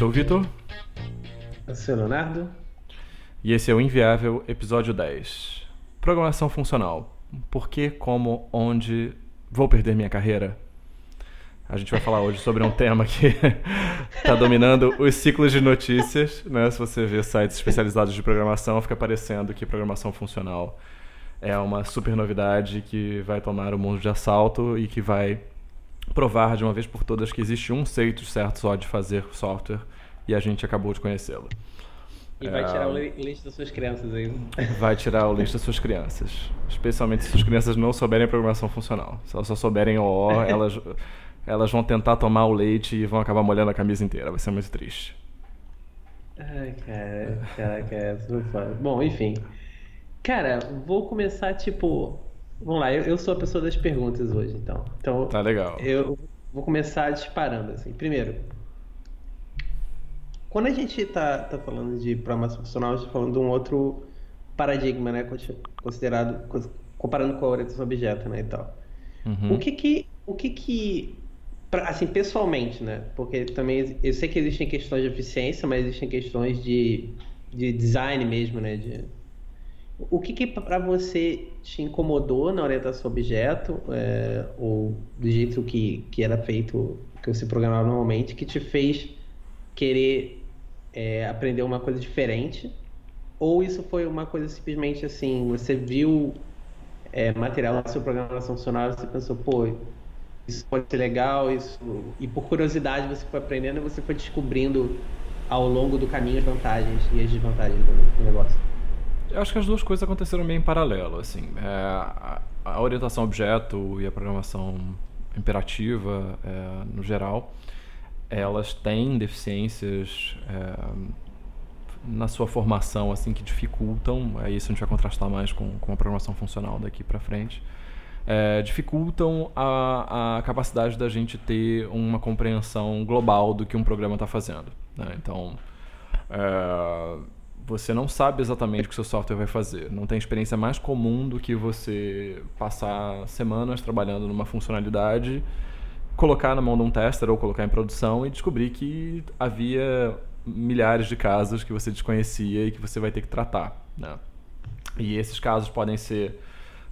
sou o Vitor. Eu sou o Leonardo. E esse é o Inviável, episódio 10. Programação funcional. Por que, como, onde vou perder minha carreira? A gente vai falar hoje sobre um tema que está dominando os ciclos de notícias. Né? Se você vê sites especializados de programação, fica parecendo que programação funcional é uma super novidade que vai tomar o mundo de assalto e que vai provar de uma vez por todas que existe um jeito certo só de fazer software e a gente acabou de conhecê-lo. E vai tirar o leite das suas crianças aí. Vai tirar o leite das suas crianças. Especialmente se as crianças não souberem programação funcional. Se elas só souberem OO, elas, elas vão tentar tomar o leite e vão acabar molhando a camisa inteira. Vai ser muito triste. Ai, cara, caraca, é super foda. Bom, enfim. Cara, vou começar tipo Vamos lá, eu, eu, sou a pessoa das perguntas hoje, então. Então, tá legal. Eu vou começar disparando, assim. Primeiro, quando a gente está tá falando de programação funcional, a gente está falando de um outro paradigma, né? Considerado, comparando com a orientação objeto, né, e tal. Uhum. O que que, o que que, assim, pessoalmente, né? Porque também, eu sei que existem questões de eficiência, mas existem questões de, de design mesmo, né? De, o que, que para você te incomodou na orientação objeto, é, ou do jeito que, que era feito, que você programava normalmente, que te fez querer é, aprender uma coisa diferente? Ou isso foi uma coisa simplesmente assim, você viu é, material na sua programação funcional e você pensou, pô, isso pode ser legal, isso... e por curiosidade você foi aprendendo e você foi descobrindo ao longo do caminho as vantagens e as desvantagens do, do negócio? Eu acho que as duas coisas aconteceram meio em paralelo, assim. É, a, a, orientação objeto e a programação imperativa, é, no geral, elas têm deficiências é, na sua formação, assim, que dificultam, é isso a gente vai contrastar mais com, com a programação funcional daqui para frente, é, dificultam a, a capacidade da gente ter uma compreensão global do que um programa está fazendo. Né? Então, é, você não sabe exatamente o que seu software vai fazer. Não tem experiência mais comum do que você passar semanas trabalhando numa funcionalidade, colocar na mão de um tester ou colocar em produção e descobrir que havia milhares de casos que você desconhecia e que você vai ter que tratar. Né? E esses casos podem ser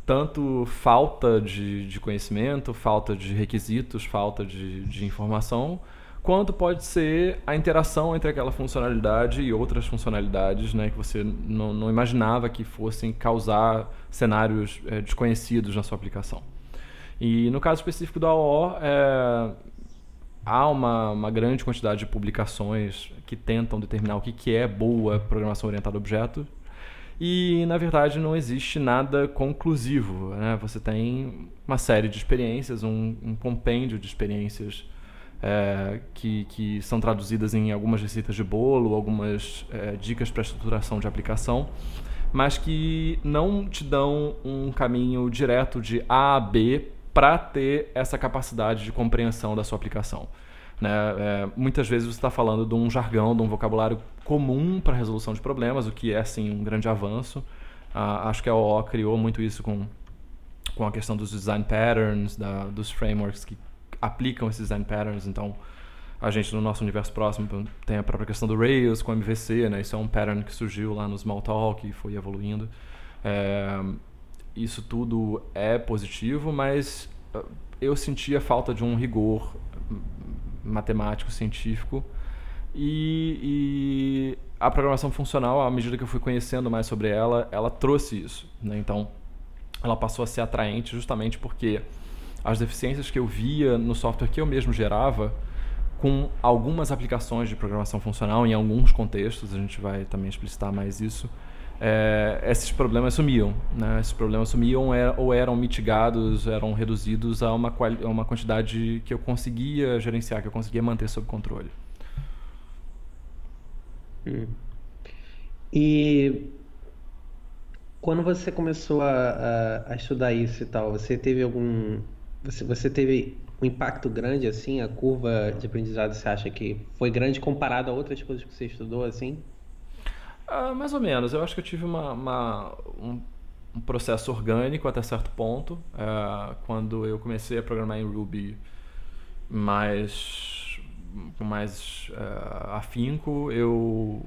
tanto falta de, de conhecimento, falta de requisitos, falta de, de informação, quanto pode ser a interação entre aquela funcionalidade e outras funcionalidades né, que você não, não imaginava que fossem causar cenários é, desconhecidos na sua aplicação. E no caso específico da OO, é, há uma, uma, grande quantidade de publicações que tentam determinar o que, que é boa programação orientada a objetos. E, na verdade, não existe nada conclusivo. Né? Você tem uma série de experiências, um, um compêndio de experiências é, que, que são traduzidas em algumas receitas de bolo, algumas é, dicas para estruturação de aplicação, mas que não te dão um caminho direto de A a B para ter essa capacidade de compreensão da sua aplicação. Né? É, muitas vezes você está falando de um jargão, de um vocabulário comum para resolução de problemas, o que é sim um grande avanço. Ah, acho que a OO criou muito isso com, com a questão dos design patterns, da, dos frameworks que aplicam esses design patterns. Então, a gente no nosso universo próximo tem a própria questão do Rails com MVC, né? Isso é um pattern que surgiu lá no Smalltalk e foi evoluindo. É, isso tudo é positivo, mas ah, eu sentia falta de um rigor matemático, científico. E, e, a programação funcional, à medida que eu fui conhecendo mais sobre ela, ela trouxe isso. Né? Então, ela passou a ser atraente justamente porque as deficiências que eu via no software que eu mesmo gerava, com algumas aplicações de programação funcional, em alguns contextos, a gente vai também explicitar mais isso, é, esses problemas sumiam. Né? Esses problemas sumiam ou eram mitigados, eram reduzidos a uma, a uma quantidade que eu conseguia gerenciar, que eu conseguia manter sob controle. Hum. E quando você começou a, a, a, estudar isso e tal, você teve algum você, você teve um impacto grande, assim? A curva de aprendizado, você acha que foi grande comparado a outras coisas que você estudou, assim? Ah, mais ou menos. Eu acho que eu tive uma, uma um, um, processo orgânico até certo ponto. É, quando eu comecei a programar em Ruby mais, com mais uh, afinco, eu,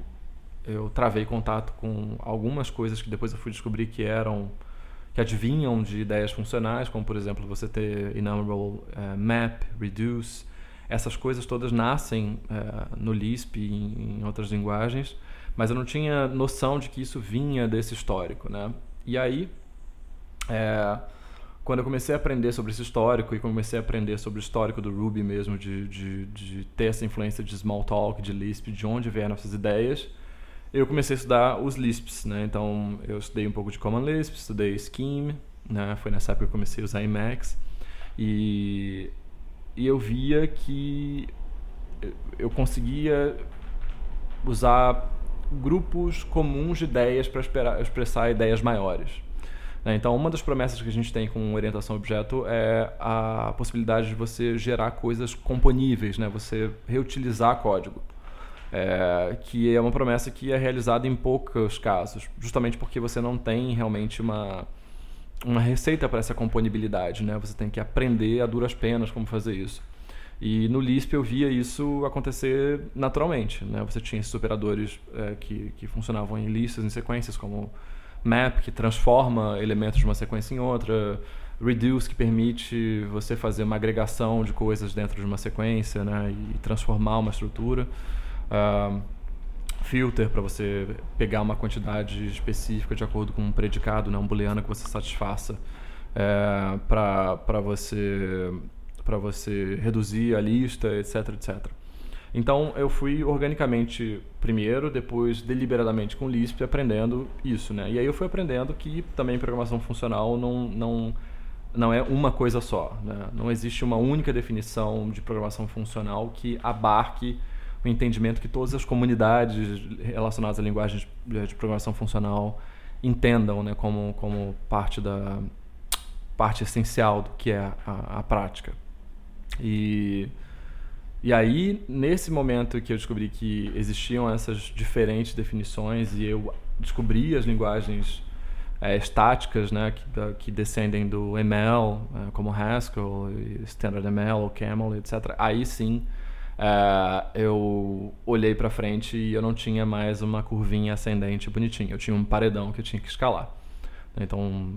eu travei contato com algumas coisas que depois eu fui descobrir que eram que adivinham de ideias funcionais, como por exemplo você ter enumerable uh, map, reduce, essas coisas todas nascem no Lisp e em, em, outras linguagens, mas eu não tinha noção de que isso vinha desse histórico, né? E aí, é, quando eu comecei a aprender sobre esse histórico e comecei a aprender sobre o histórico do Ruby mesmo, de, de, de ter essa influência de Smalltalk, de Lisp, de onde vieram essas ideias, eu comecei a estudar os Lisps, né? Então, eu estudei um pouco de Common Lisp, estudei Scheme, né? Foi nessa época que eu comecei a usar Emacs. E, e eu via que eu conseguia usar grupos comuns de ideias para expressar ideias maiores. Né? Então, uma das promessas que a gente tem com orientação objeto é a possibilidade de você gerar coisas componíveis, né? você reutilizar código é, que é uma promessa que é realizada em poucos casos, justamente porque você não tem realmente uma, uma receita para essa componibilidade, né? Você tem que aprender a duras penas como fazer isso. E no Lisp eu via isso acontecer naturalmente, né? Você tinha esses operadores é, que, que funcionavam em listas, em sequências, como map, que transforma elementos de uma sequência em outra, reduce, que permite você fazer uma agregação de coisas dentro de uma sequência, né? E transformar uma estrutura uh, filter para você pegar uma quantidade específica de acordo com um predicado, né, um booleano que você satisfaça é, para você para você reduzir a lista, etc, etc. Então eu fui organicamente primeiro, depois deliberadamente com Lisp aprendendo isso, né? E aí eu fui aprendendo que também programação funcional não não não é uma coisa só, né? Não existe uma única definição de programação funcional que abarque o entendimento que todas as comunidades relacionadas à linguagem de, programação funcional entendam né, como, como parte da parte essencial do que é a, a prática. E, e aí, nesse momento que eu descobri que existiam essas diferentes definições e eu descobri as linguagens é, estáticas né, que, que descendem do ML, é, como Haskell, Standard ML, Camel, etc., aí sim Uh, eu olhei para frente e eu não tinha mais uma curvinha ascendente bonitinha. Eu tinha um paredão que eu tinha que escalar. Então,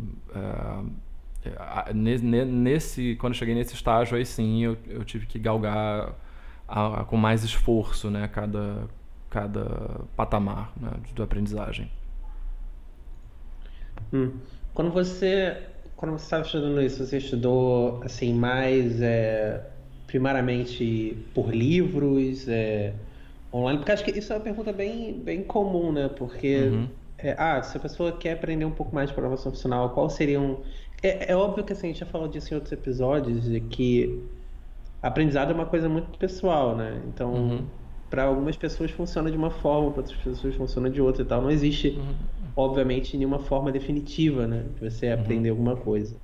nesse, quando eu cheguei nesse estágio, aí sim eu, eu tive que galgar a, a, com mais esforço né, cada, cada patamar né, de aprendizagem. Hum. Quando você quando você estava estudando isso, você estudou assim mais é primariamente por livros, é, online? Porque acho que isso é uma pergunta bem, bem comum, né? Porque, uhum. é, ah, se a pessoa quer aprender um pouco mais de programação funcional, qual seriam... É, é óbvio que assim, a gente já falou disso em outros episódios, de que aprendizado é uma coisa muito pessoal, né? Então, uhum. para algumas pessoas funciona de uma forma, para outras pessoas funciona de outra e tal. Não existe, uhum. obviamente, nenhuma forma definitiva, né? De você uhum. aprender alguma coisa.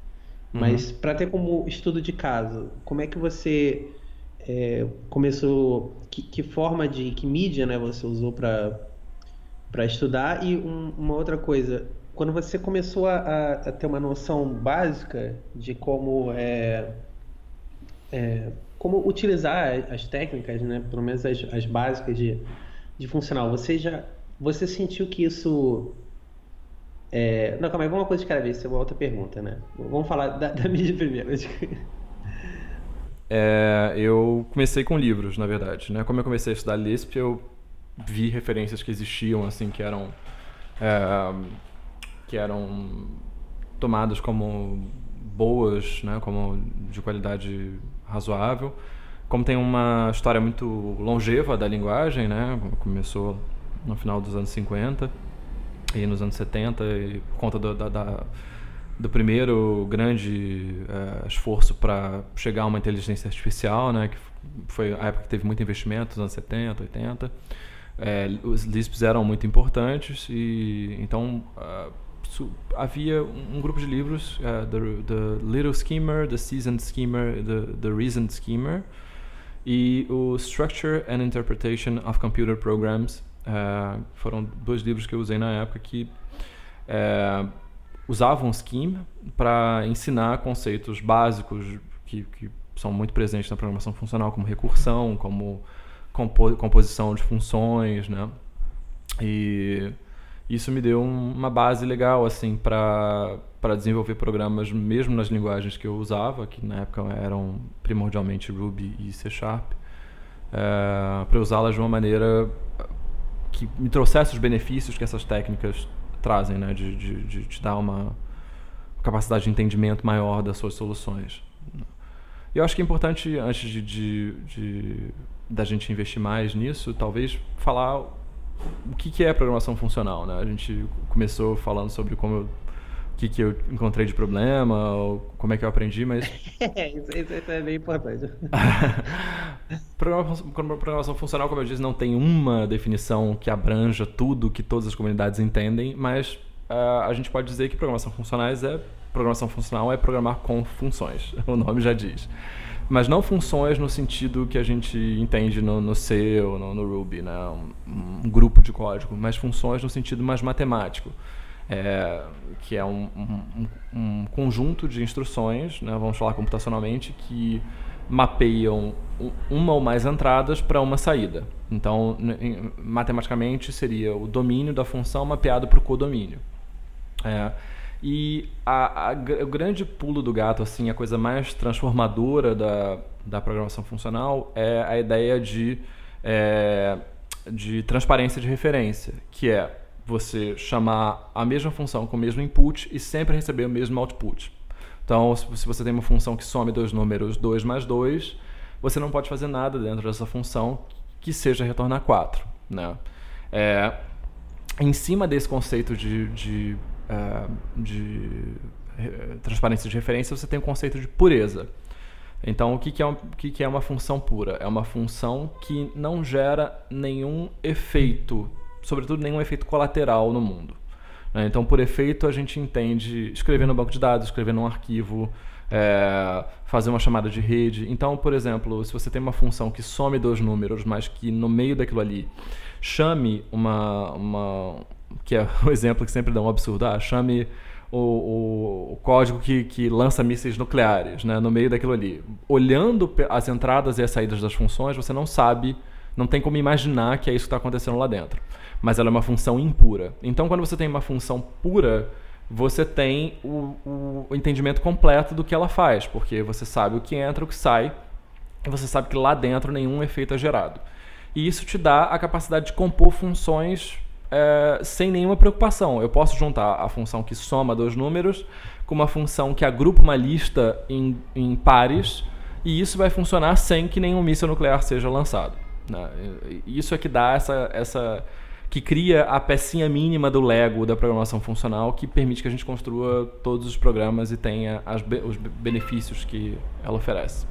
Mas uhum. para ter como estudo de caso, como é que você é, começou, que, que, forma de, que mídia né, você usou para para estudar e um, uma outra coisa, quando você começou a, a, ter uma noção básica de como é, é, como utilizar as técnicas, né, pelo menos as, as básicas de, de funcional, você já você sentiu que isso é... Não, calma aí, vamos uma coisa de cada vez, isso é uma outra pergunta, né? Vamos falar da, da mídia primeiro. É, eu comecei com livros, na verdade. Né? Como eu comecei a estudar Lisp, eu vi referências que existiam, assim, que eram é, que eram tomadas como boas, né? Como de qualidade razoável. Como tem uma história muito longeva da linguagem, né? Começou no final dos anos 50 e nos anos 70, e por conta do, da, da, do primeiro grande uh, esforço para chegar a uma inteligência artificial, né, que foi a época que teve muito investimento, nos anos 70, 80. É, os LISPs eram muito importantes e então uh, havia um grupo de livros, uh, the, the, Little Schemer, The Seasoned Schemer, The, the Reasoned Schemer e o Structure and Interpretation of Computer Programs, Uh, foram dois livros que eu usei na época que uh, usavam Scheme para ensinar conceitos básicos que, que, são muito presentes na programação funcional, como recursão, como compo composição de funções, né? E isso me deu uma base legal assim para para desenvolver programas mesmo nas linguagens que eu usava, que na época eram primordialmente Ruby e C Sharp, é, para usá-las de uma maneira que me trouxesse os benefícios que essas técnicas trazem, né? de, de, de te dar uma capacidade de entendimento maior das suas soluções. Eu acho que é importante, antes de, de, de da gente investir mais nisso, talvez falar o que, que é programação funcional. Né? A gente começou falando sobre como eu que, que eu encontrei de problema, ou como é que eu aprendi, mas. isso, isso, é bem importante. programação, programação funcional, como eu disse, não tem uma definição que abranja tudo que todas as comunidades entendem, mas uh, a gente pode dizer que programação funcionais é. Programação funcional é programar com funções, o nome já diz. Mas não funções no sentido que a gente entende no, no C ou no, no Ruby, né? Um, um grupo de código, mas funções no sentido mais matemático é, que é um, um, um, conjunto de instruções, né, vamos falar computacionalmente, que mapeiam uma ou mais entradas para uma saída. Então, matematicamente, seria o domínio da função mapeado para o codomínio. É, e a, a, o grande pulo do gato, assim, a coisa mais transformadora da, da programação funcional é a ideia de, é, de transparência de referência, que é você chamar a mesma função com o mesmo input e sempre receber o mesmo output. Então, se você tem uma função que some dois números 2 mais 2, você não pode fazer nada dentro dessa função que seja retornar 4. Né? É, em cima desse conceito de, de, uh, de transparência de referência, você tem o conceito de pureza. Então, o que, que, é um, o que, que é uma função pura? É uma função que não gera nenhum efeito sobretudo, nenhum efeito colateral no mundo. Né? Então, por efeito, a gente entende escrever no banco de dados, escrever num arquivo, é, fazer uma chamada de rede. Então, por exemplo, se você tem uma função que some dois números, mas que no meio daquilo ali chame uma. uma que é o exemplo que sempre dá um absurdo, ah, chame o, o, o, código que, que lança mísseis nucleares né, no meio daquilo ali. Olhando as entradas e as saídas das funções, você não sabe, não tem como imaginar que é isso que está acontecendo lá dentro mas ela é uma função impura. Então, quando você tem uma função pura, você tem o, o, o entendimento completo do que ela faz, porque você sabe o que entra, o que sai, e você sabe que lá dentro nenhum efeito é gerado. E isso te dá a capacidade de compor funções é, sem nenhuma preocupação. Eu posso juntar a função que soma dois números com uma função que agrupa uma lista em, em pares, e isso vai funcionar sem que nenhum míssil nuclear seja lançado. Né? Isso é que dá essa, essa que cria a pecinha mínima do Lego da programação funcional que permite que a gente construa todos os programas e tenha as, os benefícios que ela oferece.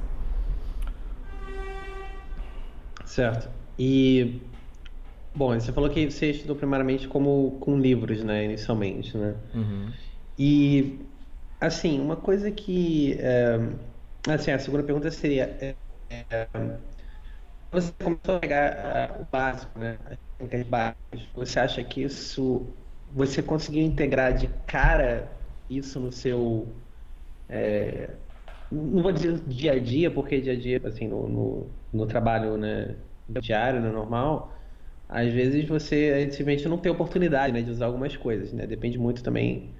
Certo. E bom, você falou que você estudou primariamente como com livros, né, inicialmente, né? Uhum. E assim, uma coisa que é, assim, a segunda pergunta seria é, é, você começou a pegar o básico, né? técnicas básicas, você acha que isso você conseguiu integrar de cara isso no seu não vou dizer dia a dia, porque dia a dia, assim, no, no, no trabalho né, diário, no normal, às vezes você simplesmente não tem oportunidade né, de usar algumas coisas, né? Depende muito também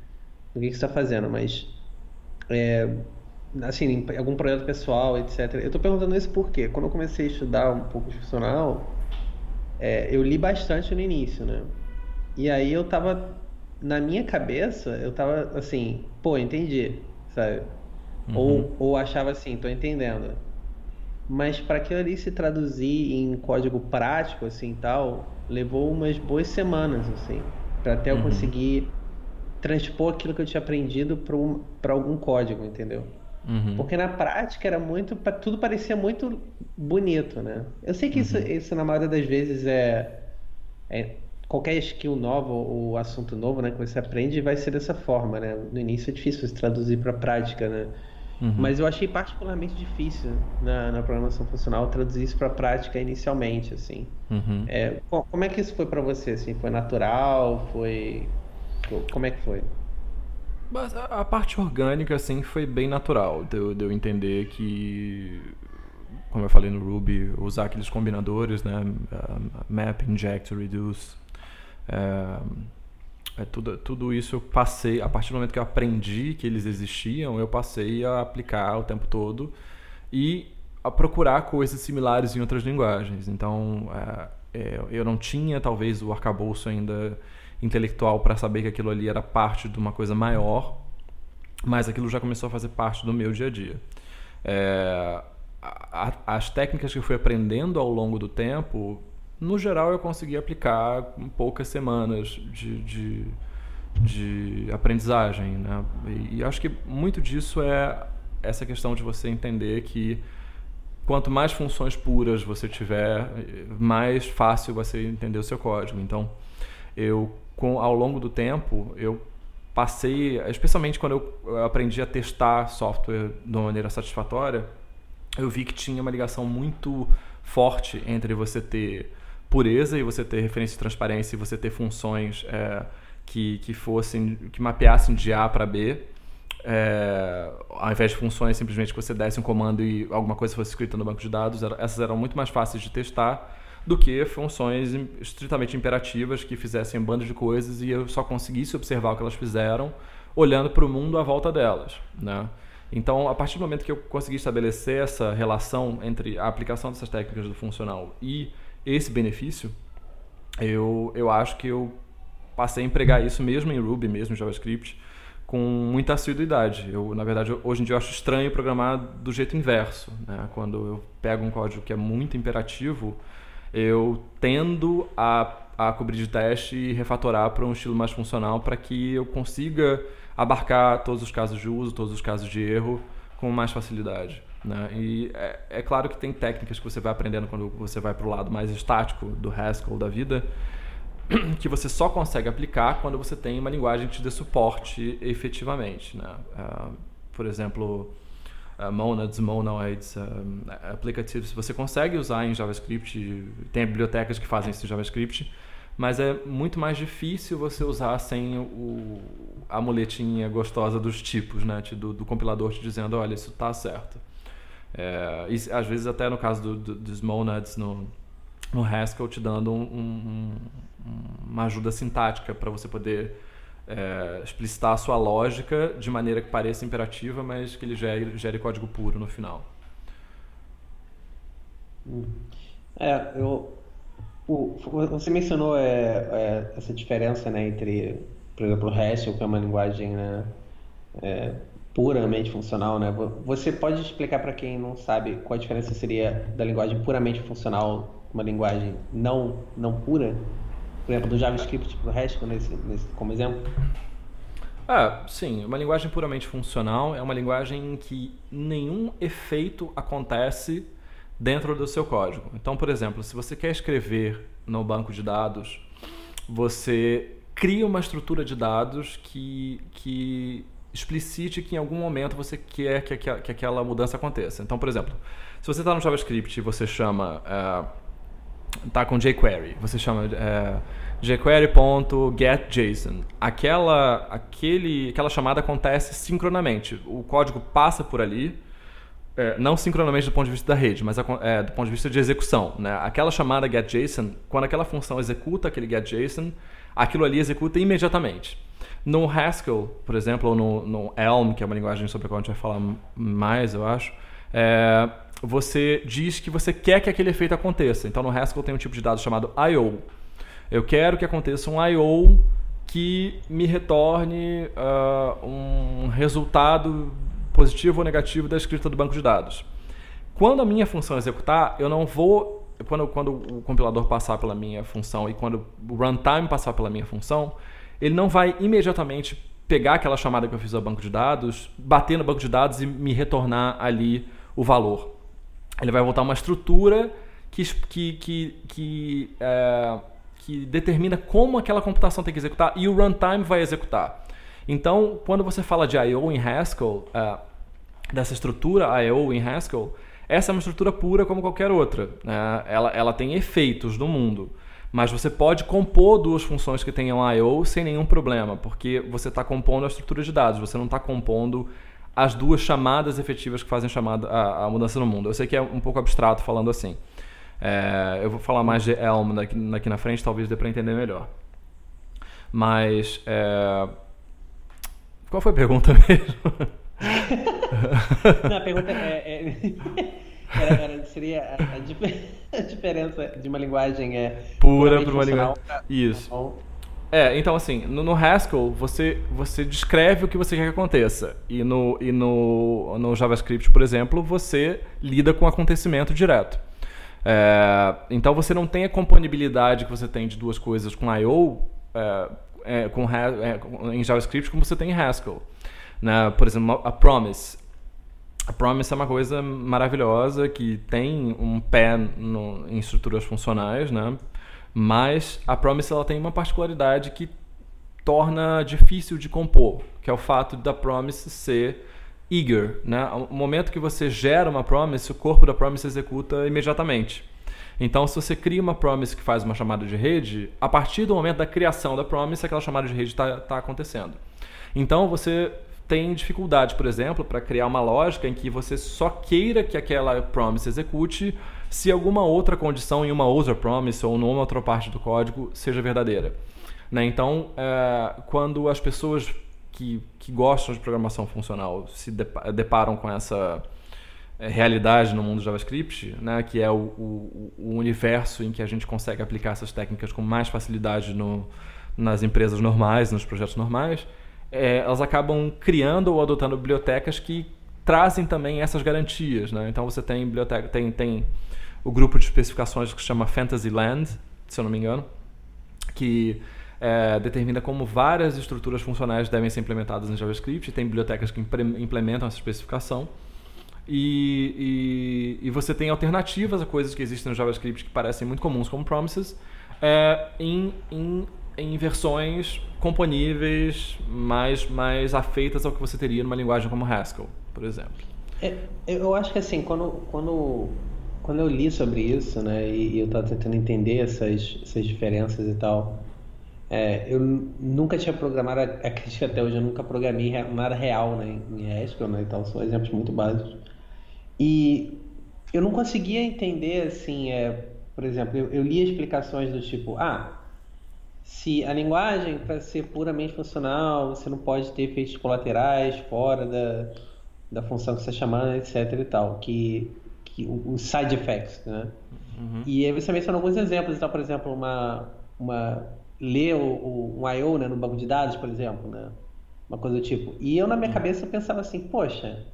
do que, que você está fazendo, mas é, assim, algum projeto pessoal, etc. Eu estou perguntando isso porque quando eu comecei a estudar um pouco de funcional, é, eu li bastante no início, né? E aí eu tava, na minha cabeça, eu tava assim, pô, entendi, sabe? Uhum. Ou, ou achava assim, tô entendendo. Mas para aquilo ali se traduzir em código prático, assim, tal, levou umas boas semanas, assim, para até eu uhum. conseguir transpor aquilo que eu tinha aprendido para um, algum código, entendeu? Uhum. Porque na prática era muito. Tudo parecia muito bonito, né? Eu sei que uhum. isso, isso, na maioria das vezes, é, é. Qualquer skill nova ou assunto novo né, que você aprende vai ser dessa forma, né? No início é difícil se traduzir para a prática, né? Uhum. Mas eu achei particularmente difícil na, na programação funcional traduzir isso para a prática inicialmente, assim. Uhum. É, como é que isso foi para você? Assim, foi natural? Foi como é que foi? Mas a, a, parte orgânica, assim, foi bem natural de eu, de eu entender que como eu falei no Ruby, usar aqueles combinadores, né? Uh, map, inject, reduce. É, é tudo, tudo isso eu passei, a partir do momento que eu aprendi que eles existiam, eu passei a aplicar o tempo todo e a procurar coisas similares em outras linguagens. Então, é, é, eu não tinha talvez o arcabouço ainda intelectual para saber que aquilo ali era parte de uma coisa maior, mas aquilo já começou a fazer parte do meu dia a dia. É, a, as técnicas que eu fui aprendendo ao longo do tempo, no geral eu consegui aplicar poucas semanas de, de, de aprendizagem. Né? E, e acho que muito disso é essa questão de você entender que quanto mais funções puras você tiver, mais fácil vai ser entender o seu código. Então, eu com ao longo do tempo, eu passei, especialmente quando eu aprendi a testar software de uma maneira satisfatória, eu vi que tinha uma ligação muito forte entre você ter pureza e você ter referência de transparência e você ter funções é, que, que fossem, que mapeassem de A para B, é, ao invés de funções simplesmente que você desse um comando e alguma coisa fosse escrita no banco de dados, essas eram muito mais fáceis de testar do que funções estritamente imperativas que fizessem bandas de coisas e eu só conseguisse observar o que elas fizeram olhando para o mundo à volta delas, né? Então, a partir do momento que eu consegui estabelecer essa relação entre a aplicação dessas técnicas do funcional e esse benefício, eu, eu acho que eu passei a empregar isso mesmo em Ruby, mesmo em JavaScript, com muita assiduidade. Eu, na verdade, hoje em dia eu acho estranho programar do jeito inverso. Né? Quando eu pego um código que é muito imperativo, eu tendo a, a cobrir de teste e refatorar para um estilo mais funcional para que eu consiga abarcar todos os casos de uso, todos os casos de erro com mais facilidade. Né? E é, é, claro que tem técnicas que você vai aprendendo quando você vai para o lado mais estático do Haskell da vida, que você só consegue aplicar quando você tem uma linguagem que te dê suporte efetivamente. Né? Uh, por exemplo, uh, monads, monoids, uh, applicativos, você consegue usar em JavaScript, tem bibliotecas que fazem isso em JavaScript, mas é muito mais difícil você usar sem o, a muletinha gostosa dos tipos, né? Do, do compilador te dizendo, olha, isso está certo. É, e, às vezes até no caso do, do, dos monads no, no Haskell te dando um, um, uma ajuda sintática para você poder é, explicitar a sua lógica de maneira que pareça imperativa, mas que ele gere, gere código puro no final. É, eu, o, você mencionou é, é, essa diferença né, entre, por exemplo, o Haskell, que é uma linguagem né, é, puramente funcional. Né? Você pode explicar para quem não sabe qual a diferença seria da linguagem puramente funcional uma linguagem não, não pura? Por exemplo, do JavaScript para o Haskell, nesse, nesse, como exemplo? Ah, sim. Uma linguagem puramente funcional é uma linguagem em que nenhum efeito acontece dentro do seu código. Então, por exemplo, se você quer escrever no banco de dados, você cria uma estrutura de dados que, que explicite que em algum momento você quer que, que, que aquela mudança aconteça. Então, por exemplo, se você está no JavaScript e você chama... Uh, tá com jQuery. Você chama é, jQuery.getJSON. Aquela, aquele, aquela chamada acontece sincronamente. O código passa por ali, é, não sincronamente do ponto de vista da rede, mas é, do ponto de vista de execução. Né? Aquela chamada getJSON, quando aquela função executa aquele getJSON, aquilo ali executa imediatamente. No Haskell, por exemplo, ou no, no Elm, que é uma linguagem sobre a qual a gente vai falar mais, eu acho, é, você diz que você quer que aquele efeito aconteça. Então no Haskell tem um tipo de dado chamado I/O. Eu quero que aconteça um I/O que me retorne uh, um resultado positivo ou negativo da escrita do banco de dados. Quando a minha função executar, eu não vou quando, quando o compilador passar pela minha função e quando o runtime passar pela minha função, ele não vai imediatamente pegar aquela chamada que eu fiz ao banco de dados, bater no banco de dados e me retornar ali o valor ele vai voltar uma estrutura que, que, que, que, é, que determina como aquela computação tem que executar e o runtime vai executar. Então, quando você fala de I/O em Haskell, é, dessa estrutura I/O em Haskell, essa é uma estrutura pura como qualquer outra. Né? Ela, ela tem efeitos no mundo. Mas você pode compor duas funções que tenham I/O sem nenhum problema, porque você está compondo a estrutura de dados, você não está compondo as duas chamadas efetivas que fazem chamada, a, a mudança no mundo. Eu sei que é um pouco abstrato falando assim. É, eu vou falar mais de Elm daqui, daqui na frente, talvez dê para entender melhor. Mas. É... Qual foi a pergunta mesmo? Não, a pergunta é. é... Era, era, seria a, a, diferença de uma linguagem é pura para uma linguagem. Isso. É, então assim, no, no, Haskell você, você descreve o que você quer que aconteça. E, no, e no, no JavaScript, por exemplo, você lida com o acontecimento direto. É, então você não tem a compatibilidade que você tem de duas coisas com I.O. É, é, com, é, em JavaScript como você tem em Haskell. Né? Por exemplo, a promise. A promise é uma coisa maravilhosa que tem um pé no, em estruturas funcionais, né? Mas a Promise ela tem uma particularidade que torna difícil de compor, que é o fato da Promise ser eager, né? O momento que você gera uma Promise, o corpo da Promise executa imediatamente. Então, se você cria uma Promise que faz uma chamada de rede, a partir do momento da criação da Promise, aquela chamada de rede está tá acontecendo. Então, você tem dificuldade, por exemplo, para criar uma lógica em que você só queira que aquela Promise execute se alguma outra condição em uma outra promise ou numa outra parte do código seja verdadeira. Né? Então, é, quando as pessoas que, que gostam de programação funcional se deparam com essa é, realidade no mundo do JavaScript, né, que é o, o, o, universo em que a gente consegue aplicar essas técnicas com mais facilidade no, nas empresas normais, nos projetos normais, é, elas acabam criando ou adotando bibliotecas que trazem também essas garantias. Né? Então você tem biblioteca, tem, tem o grupo de especificações que se chama Fantasyland, se eu não me engano, que é, determina como várias estruturas funcionais devem ser implementadas em JavaScript. Tem bibliotecas que implementam essa especificação. E, e, e, você tem alternativas a coisas que existem no JavaScript que parecem muito comuns, como promises, é, em, em, em versões componíveis, mais, mais afeitas ao que você teria numa linguagem como Haskell, por exemplo. É, eu acho que assim, quando, quando quando eu li sobre isso, né, e, eu estava tentando entender essas, essas diferenças e tal, é, eu nunca tinha programado, acredito até hoje eu nunca programei nada real né, em Haskell, né, então são exemplos muito básicos. E eu não conseguia entender, assim, é, por exemplo, eu, eu li explicações do tipo, ah, se a linguagem, para ser puramente funcional, você não pode ter efeitos colaterais fora da, da função que você está chamando, etc e tal, que que, os side effects, né? Uhum. E aí você mencionou alguns exemplos, então, por exemplo, uma, uma ler o, o, um I.O. Né, no banco de dados, por exemplo, né? Uma coisa do tipo. E eu, na minha uhum. cabeça, eu pensava assim, poxa,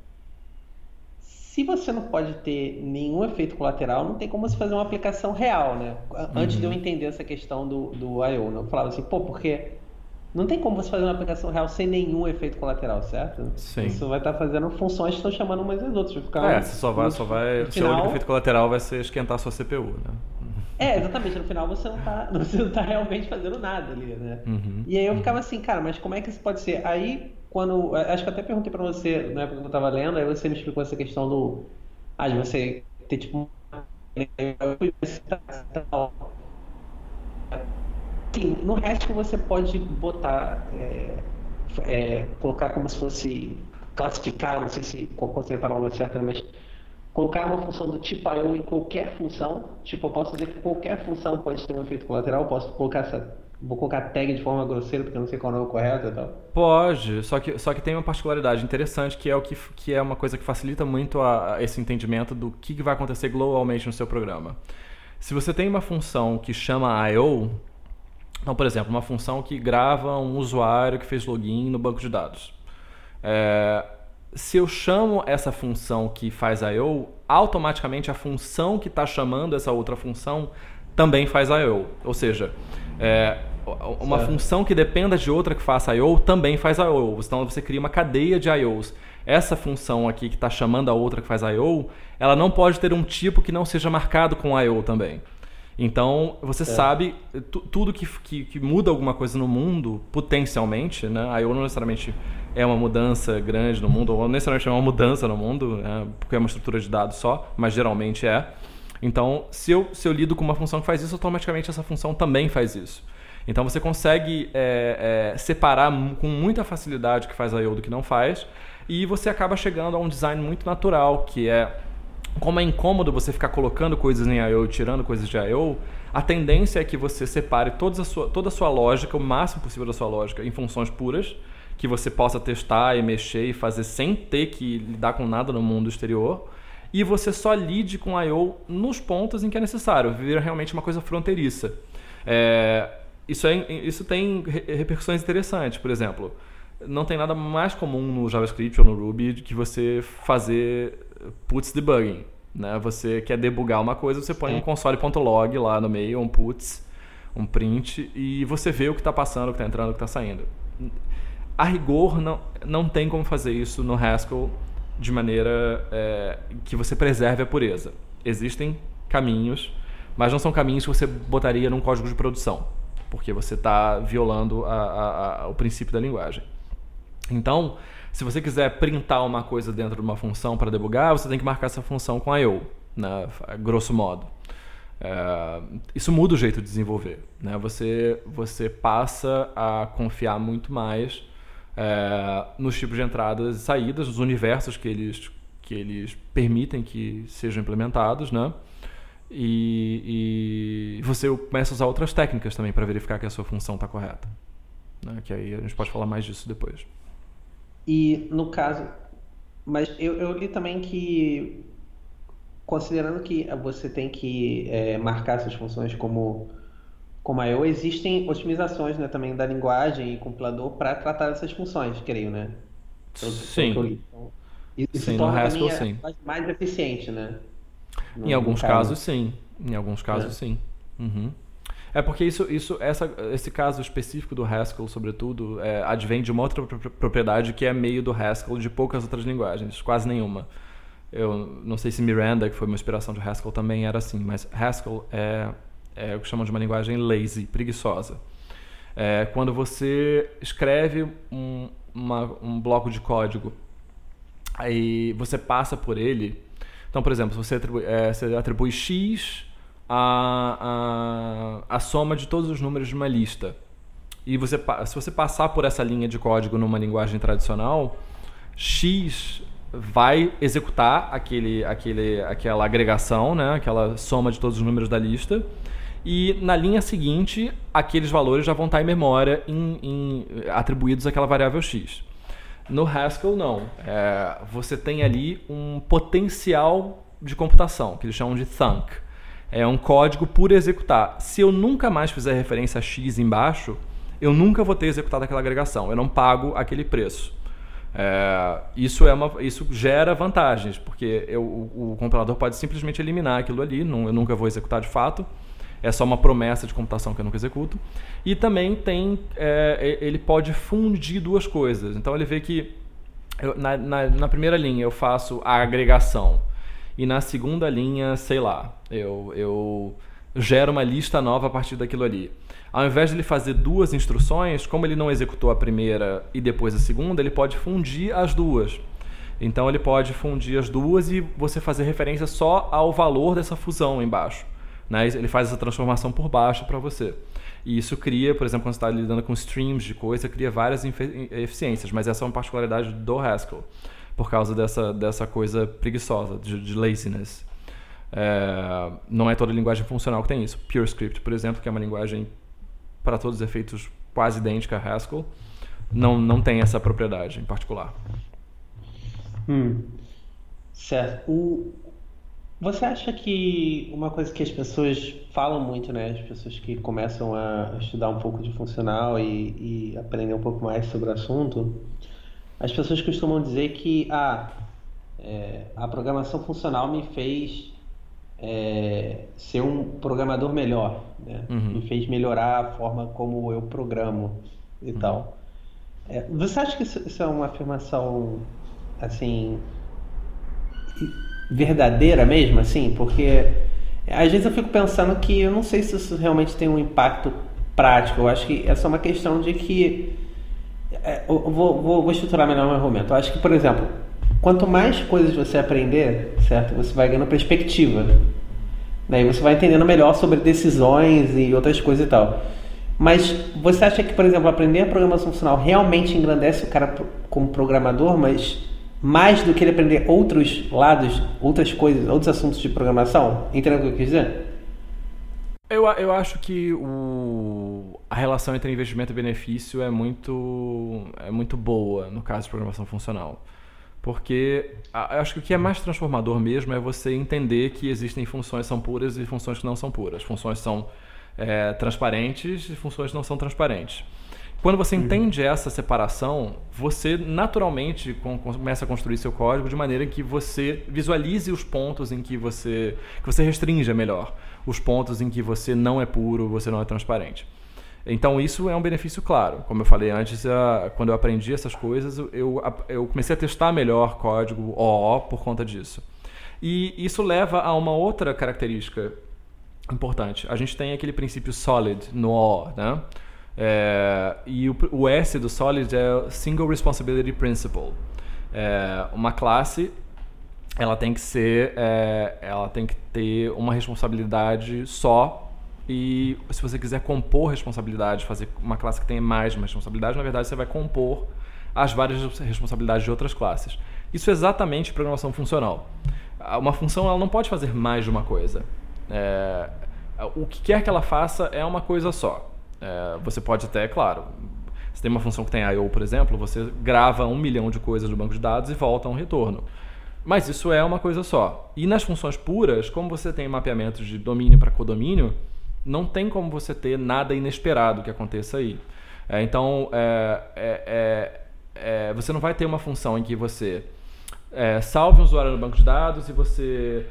se você não pode ter nenhum efeito colateral, não tem como você fazer uma aplicação real, né? Antes uhum. de eu uhum. entender essa questão do, do I.O., né? eu falava assim, pô, porque não tem como você fazer uma aplicação real sem nenhum efeito colateral, certo? Sim. Você vai estar fazendo funções que estão chamando umas às outras. Ficar é, você só vai, só vai. O seu único efeito colateral vai ser esquentar a sua CPU, né? É, exatamente. No final você não está você não tá realmente fazendo nada ali, né? Uhum, e aí eu ficava assim, cara, mas como é que isso pode ser? Aí, quando. Acho que até perguntei pra você na época que eu estava lendo, aí você me explicou essa questão do. Ah, de você ter tipo. Sim, no resto você pode botar, é, é, colocar como se fosse classificar, não sei se conceito a palavra certa, mas colocar uma função do tipo IO em qualquer função. Tipo, eu posso dizer que qualquer função pode ter um efeito colateral, posso colocar essa. Vou colocar tag de forma grosseira, porque eu não sei qual é o correto e tal. Pode, só que, só que tem uma particularidade interessante que é o que, que é uma coisa que facilita muito a, a esse entendimento do que vai acontecer globalmente no seu programa. Se você tem uma função que chama IO, então, por exemplo, uma função que grava um usuário que fez login no banco de dados. É, se eu chamo essa função que faz I/O, automaticamente a função que está chamando essa outra função também faz I/O. Ou seja, é, uma certo. função que dependa de outra que faça I/O também faz I/O. Então você cria uma cadeia de I/Os. Essa função aqui que está chamando a outra que faz I/O, ela não pode ter um tipo que não seja marcado com I/O também. Então, você é. sabe, tudo que, que, que, muda alguma coisa no mundo, potencialmente, né? Ou não necessariamente é uma mudança grande no mundo, ou não necessariamente é uma mudança no mundo, né? porque é uma estrutura de dados só, mas geralmente é. Então, se eu, se eu lido com uma função que faz isso, automaticamente essa função também faz isso. Então, você consegue é, é, separar com muita facilidade o que faz IO do que não faz. e você acaba chegando a um design muito natural, que é como é incômodo você ficar colocando coisas em I.O. e tirando coisas de I.O., a tendência é que você separe toda a, sua, toda a sua lógica, o máximo possível da sua lógica, em funções puras, que você possa testar e mexer e fazer sem ter que lidar com nada no mundo exterior, e você só lide com I.O. nos pontos em que é necessário, vira realmente uma coisa fronteiriça. É, isso, é, isso tem repercussões interessantes, por exemplo, não tem nada mais comum no JavaScript ou no Ruby do que você fazer puts debugging. Né? Você quer debugar uma coisa, você põe um console.log lá no meio, um puts, um print, e você vê o que está passando, o que está entrando, o que está saindo. A rigor, não, não tem como fazer isso no Haskell de maneira é, que você preserve a pureza. Existem caminhos, mas não são caminhos que você botaria num código de produção, porque você está violando a, a, a, o princípio da linguagem. Então, se você quiser printar uma coisa dentro de uma função para debugar, você tem que marcar essa função com I.O., né? grosso modo. É, isso muda o jeito de desenvolver. Né? Você, você passa a confiar muito mais é, nos tipos de entradas e saídas, nos universos que eles, que eles permitem que sejam implementados, né? E, e, você começa a usar outras técnicas também para verificar que a sua função está correta. Né? Que aí a gente pode falar mais disso depois. E no caso, mas eu, eu li também que, considerando que você tem que é, marcar essas funções como como a eu, existem otimizações né, também da linguagem e compilador para tratar dessas funções, creio, né? Pelo, sim. Então, isso sim, torna no Haskell, sim. mais eficiente, né? No, em alguns casos, sim. Em alguns casos, é. sim. Uhum. É porque isso, isso, essa, esse caso específico do Haskell, sobretudo, é, advém de uma outra propriedade que é meio do Haskell de poucas outras linguagens, quase nenhuma. Eu não sei se Miranda, que foi uma inspiração de Haskell, também era assim, mas Haskell é, é o que chamam de uma linguagem lazy, preguiçosa. É quando você escreve um, uma, um bloco de código, aí você passa por ele. Então, por exemplo, você atribui, é, você atribui x a, a, a soma de todos os números de uma lista. E você, se você passar por essa linha de código numa linguagem tradicional, x vai executar aquele, aquele, aquela agregação, né? aquela soma de todos os números da lista. E na linha seguinte, aqueles valores já vão estar em memória em, em, atribuídos àquela variável x. No Haskell, não. É, você tem ali um potencial de computação, que eles chamam de thunk é um código por executar. Se eu nunca mais fizer referência a X embaixo, eu nunca vou ter executado aquela agregação. Eu não pago aquele preço. É, isso, é uma, isso gera vantagens, porque eu, o, o, compilador pode simplesmente eliminar aquilo ali, não, eu nunca vou executar de fato. É só uma promessa de computação que eu nunca executo. E também tem, é, ele pode fundir duas coisas. Então ele vê que eu, na, na, na primeira linha eu faço a agregação e na segunda linha, sei lá, eu, eu gero uma lista nova a partir daquilo ali. Ao invés de ele fazer duas instruções, como ele não executou a primeira e depois a segunda, ele pode fundir as duas. Então ele pode fundir as duas e você fazer referência só ao valor dessa fusão embaixo. Né? Ele faz essa transformação por baixo para você. E isso cria, por exemplo, quando você está lidando com streams de coisa, cria várias eficiências, mas essa é uma particularidade do Haskell por causa dessa, dessa coisa preguiçosa, de, de laziness. É, não é toda linguagem funcional que tem isso. PureScript, por exemplo, que é uma linguagem para todos os efeitos quase idêntica a Haskell, não, não tem essa propriedade em particular. Hum. Certo. O... Você acha que uma coisa que as pessoas falam muito, né? As pessoas que começam a estudar um pouco de funcional e, e aprender um pouco mais sobre o assunto, as pessoas costumam dizer que ah, é, a programação funcional me fez é, ser um programador melhor, né? uhum. me fez melhorar a forma como eu programo e uhum. tal. É, você acha que isso, isso, é uma afirmação assim verdadeira mesmo, assim? Porque às vezes eu fico pensando que eu não sei se isso realmente tem um impacto prático. Eu acho que é só uma questão de que é, eu vou, vou, vou estruturar melhor o meu argumento. Eu acho que, por exemplo, quanto mais coisas você aprender, certo? Você vai ganhando perspectiva. Daí você vai entendendo melhor sobre decisões e outras coisas e tal. Mas você acha que, por exemplo, aprender a programação funcional realmente engrandece o cara como programador, mas mais do que ele aprender outros lados, outras coisas, outros assuntos de programação? Entendeu o que eu quis dizer? Eu, eu acho que o, a relação entre investimento e benefício é muito, é muito boa no caso de programação funcional. Porque eu acho que o que é mais transformador mesmo é você entender que existem funções que são puras e funções que não são puras. Funções são é, transparentes e funções não são transparentes. Quando você uhum. entende essa separação, você naturalmente começa a construir seu código de maneira que você visualize os pontos em que você, que você restringe melhor, os pontos em que você não é puro, você não é transparente. Então isso é um benefício claro. Como eu falei antes, quando eu aprendi essas coisas, eu, eu comecei a testar melhor código OO por conta disso. E isso leva a uma outra característica importante. A gente tem aquele princípio solid no OO, né? É, e o, o, S do Solid é Single Responsibility Principle. É, uma classe ela tem que ser, é, ela tem que ter uma responsabilidade só e se você quiser compor responsabilidade, fazer uma classe que tenha mais de uma responsabilidade, na verdade você vai compor as várias responsabilidades de outras classes. Isso é exatamente programação funcional. Uma função ela não pode fazer mais de uma coisa. É, o que quer que ela faça é uma coisa só. É, você pode até, claro, se tem uma função que tem I/O, por exemplo, você grava um milhão de coisas do banco de dados e volta um retorno. Mas isso é uma coisa só. E nas funções puras, como você tem mapeamento de domínio para codomínio, não tem como você ter nada inesperado que aconteça aí. É, então, é, é, é, é você não vai ter uma função em que você é, salve um usuário no banco de dados e você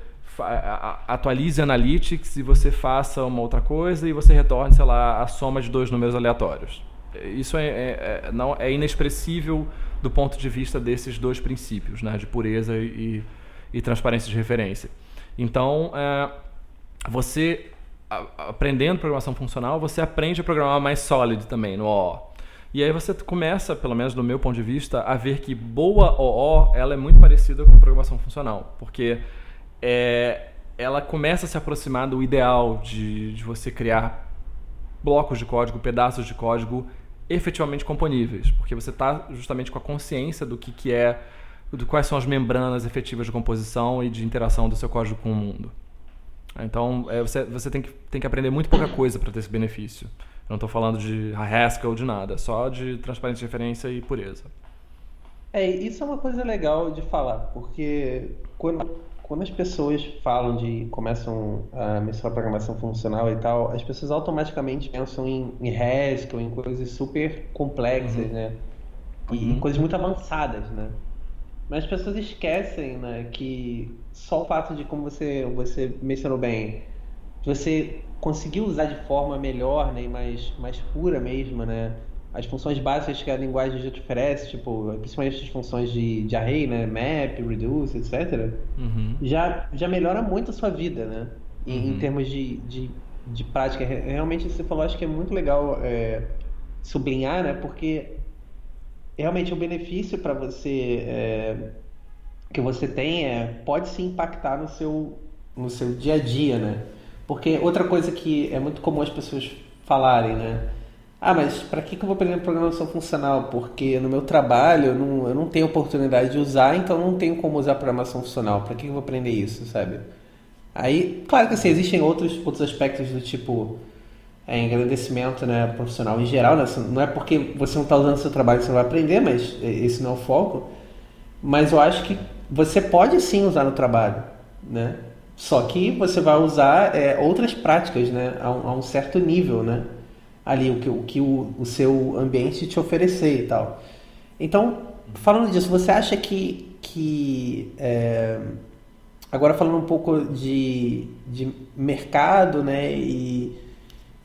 atualize Analytics e você faça uma outra coisa e você retorne, sei lá, a soma de dois números aleatórios. Isso é, é, é não, é inexpressível do ponto de vista desses dois princípios, né, de pureza e, e transparência de referência. Então, é, você aprendendo programação funcional, você aprende a programar mais sólido também no OO. E aí você começa, pelo menos do meu ponto de vista, a ver que boa OO ela é muito parecida com programação funcional, porque é, ela começa a se aproximar do ideal de, de você criar blocos de código, pedaços de código efetivamente componíveis, porque você está justamente com a consciência do que, que é, de quais são as membranas efetivas de composição e de interação do seu código com o mundo. Então, é, você, você tem, que, tem que aprender muito pouca coisa para ter esse benefício. Eu não estou falando de Haskell, de nada, só de transparência de referência e pureza. É, isso é uma coisa legal de falar, porque quando quando as pessoas falam de começam a mencionar programação funcional e tal, as pessoas automaticamente pensam em, em Haskell, em coisas super complexas, uhum. né? E uhum. coisas muito avançadas, né? Mas as pessoas esquecem, né, que só o fato de como você você mencionou bem, você conseguir usar de forma melhor, né, e mais mais pura mesmo, né? As funções básicas que a linguagem já te oferece, tipo, principalmente as funções de, de array, né, map, reduce, etc., uhum. já, já melhora muito a sua vida, né, em, uhum. em termos de, de, de, prática. Realmente, você falou, acho que é muito legal é, sublinhar, né, porque realmente o benefício para você é, que você tem é, pode se impactar no seu, no seu dia a dia, né, porque outra coisa que é muito comum as pessoas falarem, né, ah, mas para que, que eu vou aprender programação funcional? Porque no meu trabalho eu não, eu não tenho oportunidade de usar, então não tenho como usar programação funcional. Para que, que eu vou aprender isso, sabe? Aí, claro que assim, existem outros, outros aspectos do tipo é, engrandecimento né, profissional em geral. Né? Não é porque você não está usando seu trabalho que você não vai aprender, mas esse não é o foco. Mas eu acho que você pode sim usar no trabalho, né? Só que você vai usar é, outras práticas, né? A um, a um certo nível, né? Ali o que, o, que o, o seu ambiente te oferecer e tal. Então, falando disso, você acha que, que é, agora falando um pouco de, de mercado, né, e,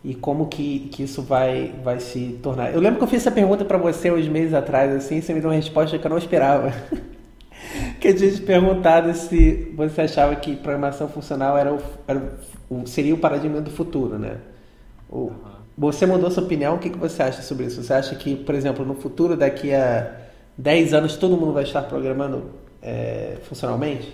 e como que, que isso vai, vai se tornar. Eu lembro que eu fiz essa pergunta para você uns meses atrás, assim, você me deu uma resposta que eu não esperava. que eu tinha te perguntado se você achava que programação funcional era o, era o, seria o paradigma do futuro, né? O, você mudou sua opinião, o que, que você acha sobre isso? Você acha que, por exemplo, no futuro, daqui a 10 anos, todo mundo vai estar programando é, funcionalmente?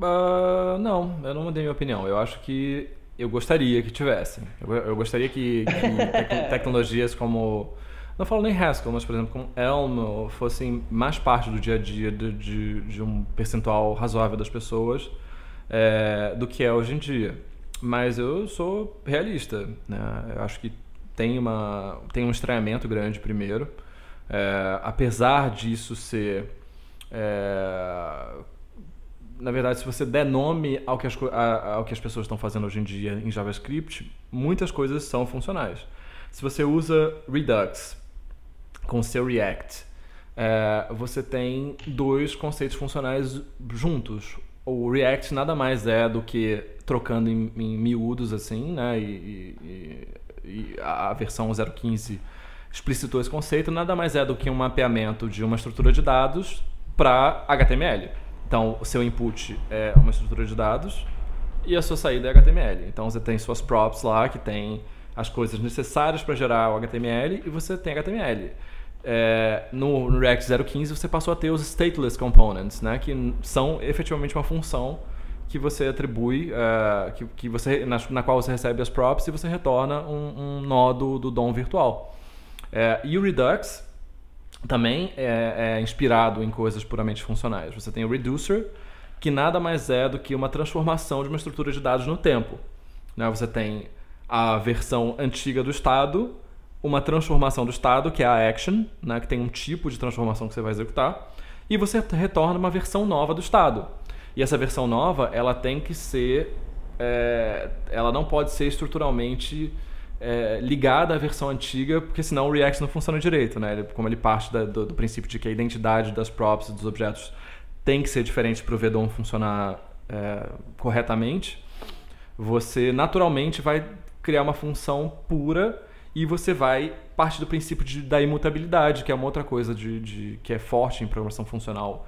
Uh, não, eu não mudei minha opinião. Eu acho que eu gostaria que tivessem. Eu, eu gostaria que, que tec tecnologias como não falo nem Haskell, mas por exemplo, como Elm fossem mais parte do dia a dia de, de, de um percentual razoável das pessoas é, do que é hoje em dia. Mas eu sou realista, né? Eu acho que tem, uma, tem um estranhamento grande primeiro. É, apesar disso ser é, na verdade, se você der nome ao que, as, ao que as pessoas estão fazendo hoje em dia em JavaScript, muitas coisas são funcionais. Se você usa Redux com seu React, é, você tem dois conceitos funcionais juntos. O React nada mais é do que trocando em, em miúdos assim, né? E, e, e a versão 0.15 explicitou esse conceito, nada mais é do que um mapeamento de uma estrutura de dados para HTML. Então, o seu input é uma estrutura de dados e a sua saída é HTML. Então, você tem suas props lá, que tem as coisas necessárias para gerar o HTML e você tem HTML. É, no, no, React 0.15 você passou a ter os stateless components, né, que são efetivamente uma função que você atribui, uh, que, que você, na, na, qual você recebe as props e você retorna um, um nó do, do DOM virtual. É, e o Redux, também é, é, inspirado em coisas puramente funcionais. Você tem o reducer, que nada mais é do que uma transformação de uma estrutura de dados no tempo. Né? Você tem a versão antiga do estado, uma transformação do estado, que é a action, né? que tem um tipo de transformação que você vai executar, e você retorna uma versão nova do estado. E essa versão nova, ela tem que ser, é, ela não pode ser estruturalmente é, ligada à versão antiga, porque senão o React não funciona direito, né? Como ele parte da, do, do, princípio de que a identidade das props dos objetos tem que ser diferente para o VDOM funcionar é, corretamente, você naturalmente vai criar uma função pura e você vai partir do princípio de, da imutabilidade, que é uma outra coisa de, de, que é forte em programação funcional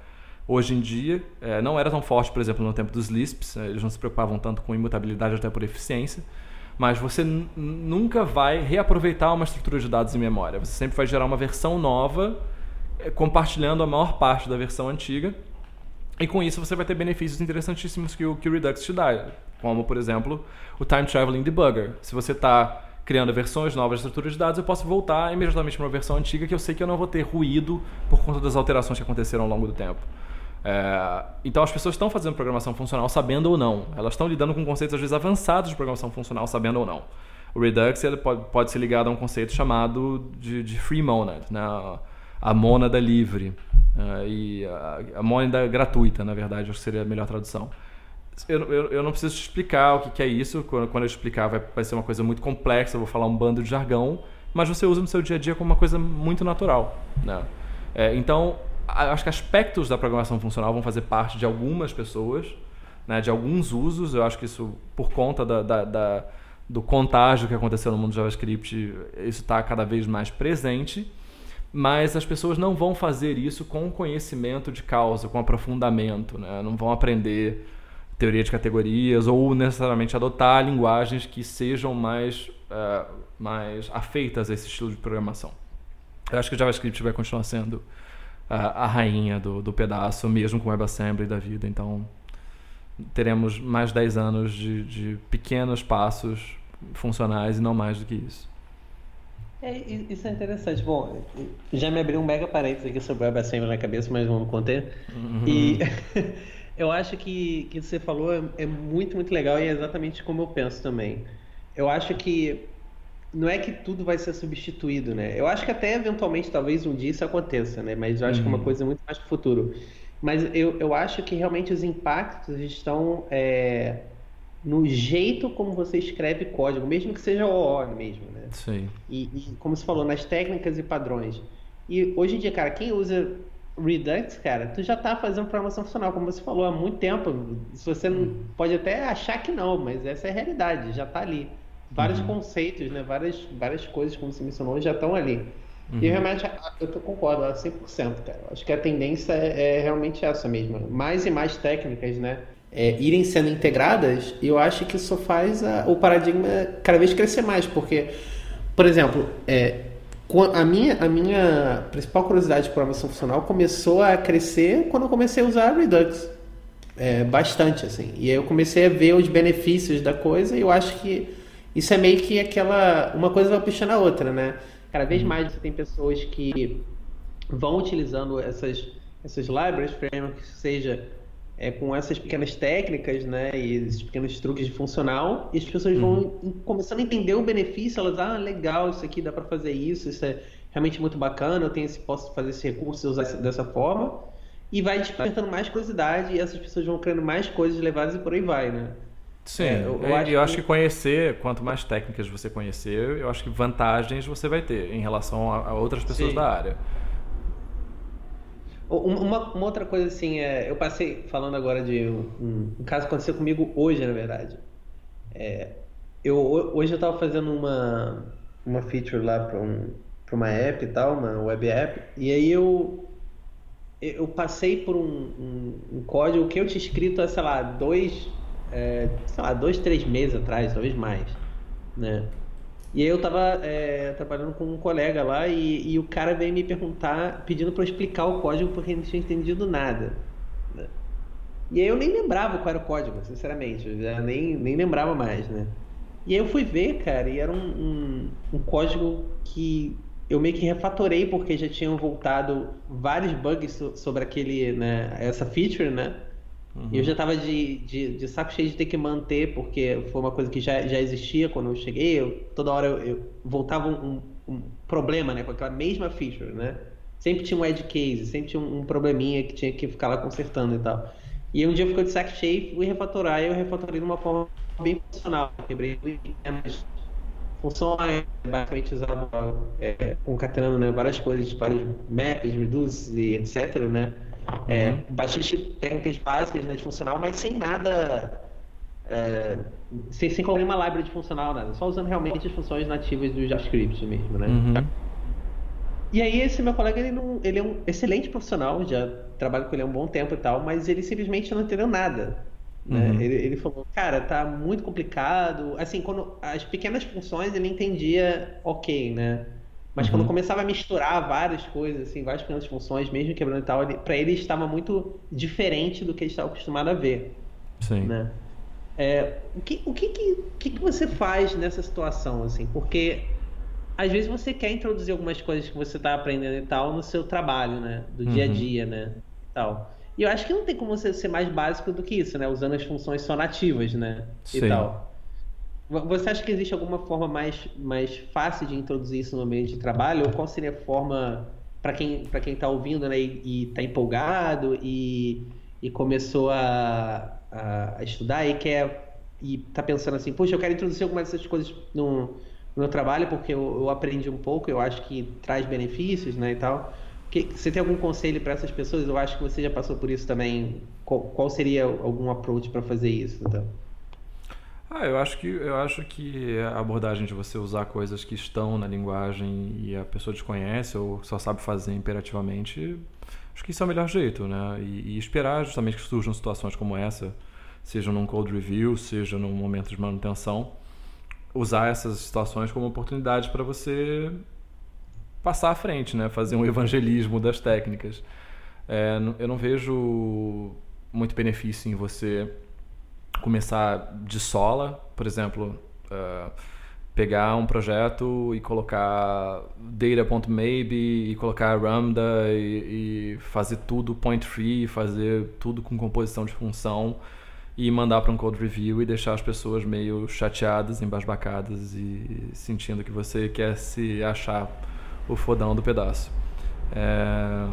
hoje em dia. É, não era tão forte, por exemplo, no tempo dos Lisps, é, eles não se preocupavam tanto com imutabilidade até por eficiência mas você nunca vai reaproveitar uma estrutura de dados em memória. Você sempre vai gerar uma versão nova, eh, compartilhando a maior parte da versão antiga. E com isso você vai ter benefícios interessantíssimos que o, que o Redux te dá, como, por exemplo, o Time Traveling Debugger. Se você está criando versões novas da estrutura de dados, eu posso voltar imediatamente para uma versão antiga que eu sei que eu não vou ter ruído por conta das alterações que aconteceram ao longo do tempo. É, então as pessoas estão fazendo programação funcional sabendo ou não. Elas estão lidando com conceitos às vezes avançados de programação funcional sabendo ou não. O Redux ele pode, pode ser ligado a um conceito chamado de, de free monad, né? a mônada livre. Uh, e a, a mônada gratuita, na verdade, acho que seria a melhor tradução. Eu, eu, eu não preciso te explicar o que, que é isso. Quando, quando eu explicar, vai, vai ser uma coisa muito complexa, eu vou falar um bando de jargão, mas você usa no seu dia a dia como uma coisa muito natural. Né? É, então, acho que aspectos da programação funcional vão fazer parte de algumas pessoas, né, de alguns usos. Eu acho que isso, por conta da, da, da do contágio que aconteceu no mundo do JavaScript, isso está cada vez mais presente. Mas as pessoas não vão fazer isso com conhecimento de causa, com aprofundamento. Né? Não vão aprender teoria de categorias ou necessariamente adotar linguagens que sejam mais, uh, mais afeitas a esse estilo de programação. Eu acho que o JavaScript vai continuar sendo a, a rainha do, do pedaço, mesmo com o WebAssembly da vida. Então, teremos mais 10 anos de, de pequenos passos funcionais e não mais do que isso. É, isso é interessante. Bom, já me abriu um mega parênteses aqui sobre o WebAssembly na cabeça, mas vamos conter. Uhum. E eu acho que que você falou é, é muito, muito legal e é exatamente como eu penso também. Eu acho que não é que tudo vai ser substituído, né? Eu acho que até eventualmente, talvez um dia isso aconteça, né? Mas eu acho uhum. que é uma uhum. coisa muito mais para o futuro. Mas eu, eu acho que realmente os impactos estão é, no jeito como você escreve código, mesmo que seja OO mesmo, né? Sim. E, e como você falou, nas técnicas e padrões. E hoje em dia, cara, quem usa Redux, cara, tu já tá fazendo programação funcional, como você falou, há muito tempo. Se você não, uhum. pode até achar que não, mas essa é a realidade, já tá ali vários uhum. conceitos, né? Várias, várias coisas, como você mencionou, já estão ali. Uhum. E realmente eu concordo, 100%, cara. Acho que a tendência é, é, realmente essa mesmo. Mais e mais técnicas, né? É, irem sendo integradas, eu acho que isso faz a, o paradigma cada vez crescer mais, porque, por exemplo, é, a minha, a minha principal curiosidade de programação funcional começou a crescer quando eu comecei a usar Redux. É, bastante, assim. E aí eu comecei a ver os benefícios da coisa e eu acho que isso é meio que aquela. Uma coisa vai puxando a outra, né? Cada vez uhum. mais você tem pessoas que vão utilizando essas, essas libraries, frameworks, seja é, com essas pequenas técnicas, né, e esses pequenos truques de funcional, e as pessoas uhum. vão começando a entender o benefício, elas, ah, legal, isso aqui dá para fazer isso, isso é realmente muito bacana, eu tenho esse, posso fazer esse recurso e usar dessa forma, e vai despertando mais curiosidade, e essas pessoas vão criando mais coisas levadas e por aí vai, né. Sim, é, eu, eu, acho, eu que... acho, que... conhecer, quanto mais técnicas você conhecer, eu acho que vantagens você vai ter em relação a, a outras pessoas Sim. da área. Uma, uma, outra coisa assim, é, eu passei falando agora de um, um caso que aconteceu comigo hoje, na verdade. É, eu, hoje eu estava fazendo uma, uma feature lá para um, uma app e tal, uma web app, e aí eu, eu passei por um, um, um código que eu tinha escrito há, sei lá, dois, é, sei lá, dois, três meses atrás, talvez mais, né? E aí eu tava é, trabalhando com um colega lá e, e, o cara veio me perguntar, pedindo para eu explicar o código porque ele não tinha entendido nada. Né? E aí eu nem lembrava qual era o código, sinceramente, eu já nem, nem lembrava mais, né? E aí eu fui ver, cara, e era um, um, um código que eu meio que refatorei porque já tinham voltado vários bugs sobre aquele, né, essa feature, né? Uhum. E eu já estava de, de, de, saco cheio de ter que manter, porque foi uma coisa que já, já existia quando eu cheguei. Eu, toda hora eu, eu voltava um, um, problema né, com aquela mesma feature, né? Sempre tinha um edge case, sempre tinha um, um probleminha que tinha que ficar lá consertando e tal. E um dia ficou de saco cheio, fui refatorar e eu refatorei de uma forma bem funcional. Quebrei as funções, basicamente usava é, concatenando né, várias coisas, vários maps, reduces e etc, né? É, uhum. bastante técnicas básicas né, de funcional, mas sem nada. É, sem, sem nenhuma library de funcional, nada. Só usando realmente as funções nativas do JavaScript mesmo, né? Uhum. E aí esse meu colega, ele, não, ele é um excelente profissional, já trabalho com ele há um bom tempo e tal, mas ele simplesmente não entendeu nada. Né? Uhum. Ele, ele falou, cara, tá muito complicado. Assim, quando as pequenas funções ele entendia ok, né? Mas uhum. quando começava a misturar várias coisas, assim, várias pequenas funções, mesmo quebrando e tal, ele, para ele estava muito diferente do que ele estava acostumado a ver. Sim. Né? É, o que, o que, que, que, que você faz nessa situação, assim? Porque às vezes você quer introduzir algumas coisas que você está aprendendo e tal no seu trabalho, né? Do dia a uhum. dia, né? Tal. E eu acho que não tem como você ser mais básico do que isso, né? Usando as funções só nativas, né? Sim. E tal. Você acha que existe alguma forma mais, mais fácil de introduzir isso no ambiente de trabalho? Ou qual seria a forma para quem para quem está ouvindo né, e está empolgado e, e começou a, a, estudar e quer e está pensando assim, poxa, eu quero introduzir alguma dessas coisas no, no meu trabalho porque eu, eu, aprendi um pouco, eu acho que traz benefícios, né, e tal. Que, você tem algum conselho para essas pessoas? Eu acho que você já passou por isso também. Qual, qual seria algum approach para fazer isso? Então? Ah, eu acho que eu acho que a abordagem de você usar coisas que estão na linguagem e a pessoa desconhece ou só sabe fazer imperativamente, acho que isso é o melhor jeito, né? E, e esperar justamente que surjam situações como essa, seja num code review, seja num momento de manutenção, usar essas situações como oportunidade para você passar à frente, né? Fazer um evangelismo das técnicas. É, eu não vejo muito benefício em você começar de sola, por exemplo, uh, pegar um projeto e colocar data.maybe e colocar lambda e, e, fazer tudo point free, fazer tudo com composição de função e mandar para um code review e deixar as pessoas meio chateadas, embasbacadas e sentindo que você quer se achar o fodão do pedaço. É,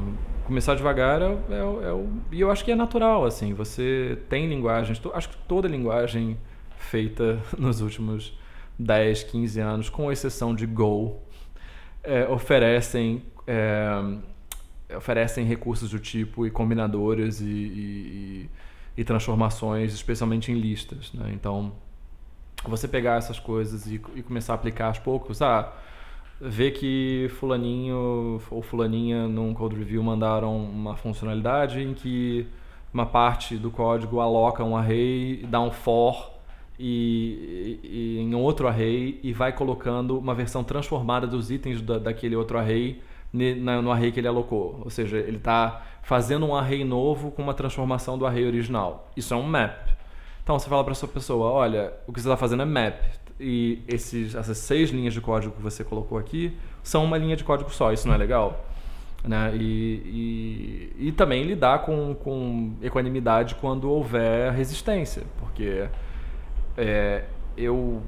começar devagar é, é, é, o. E eu acho que é natural, assim. Você tem linguagens. Acho que toda linguagem feita nos últimos 10, 15 anos, com exceção de Go, é, oferecem. É, oferecem recursos do tipo e combinadores e, e, e, transformações, especialmente em listas. Né? Então, você pegar essas coisas e, e começar a aplicar aos poucos, ah, ver que fulaninho ou fulaninha num code review mandaram uma funcionalidade em que uma parte do código aloca um array, dá um for e, e, em outro array e vai colocando uma versão transformada dos itens da, daquele outro array no array que ele alocou. Ou seja, ele está fazendo um array novo com uma transformação do array original. Isso é um map. Então você fala para sua pessoa, olha, o que você está fazendo é map e esses, essas seis linhas de código que você colocou aqui, são uma linha de código só. Isso não é legal? Né? E, e, e também lidar com, com equanimidade quando houver resistência, porque é, eu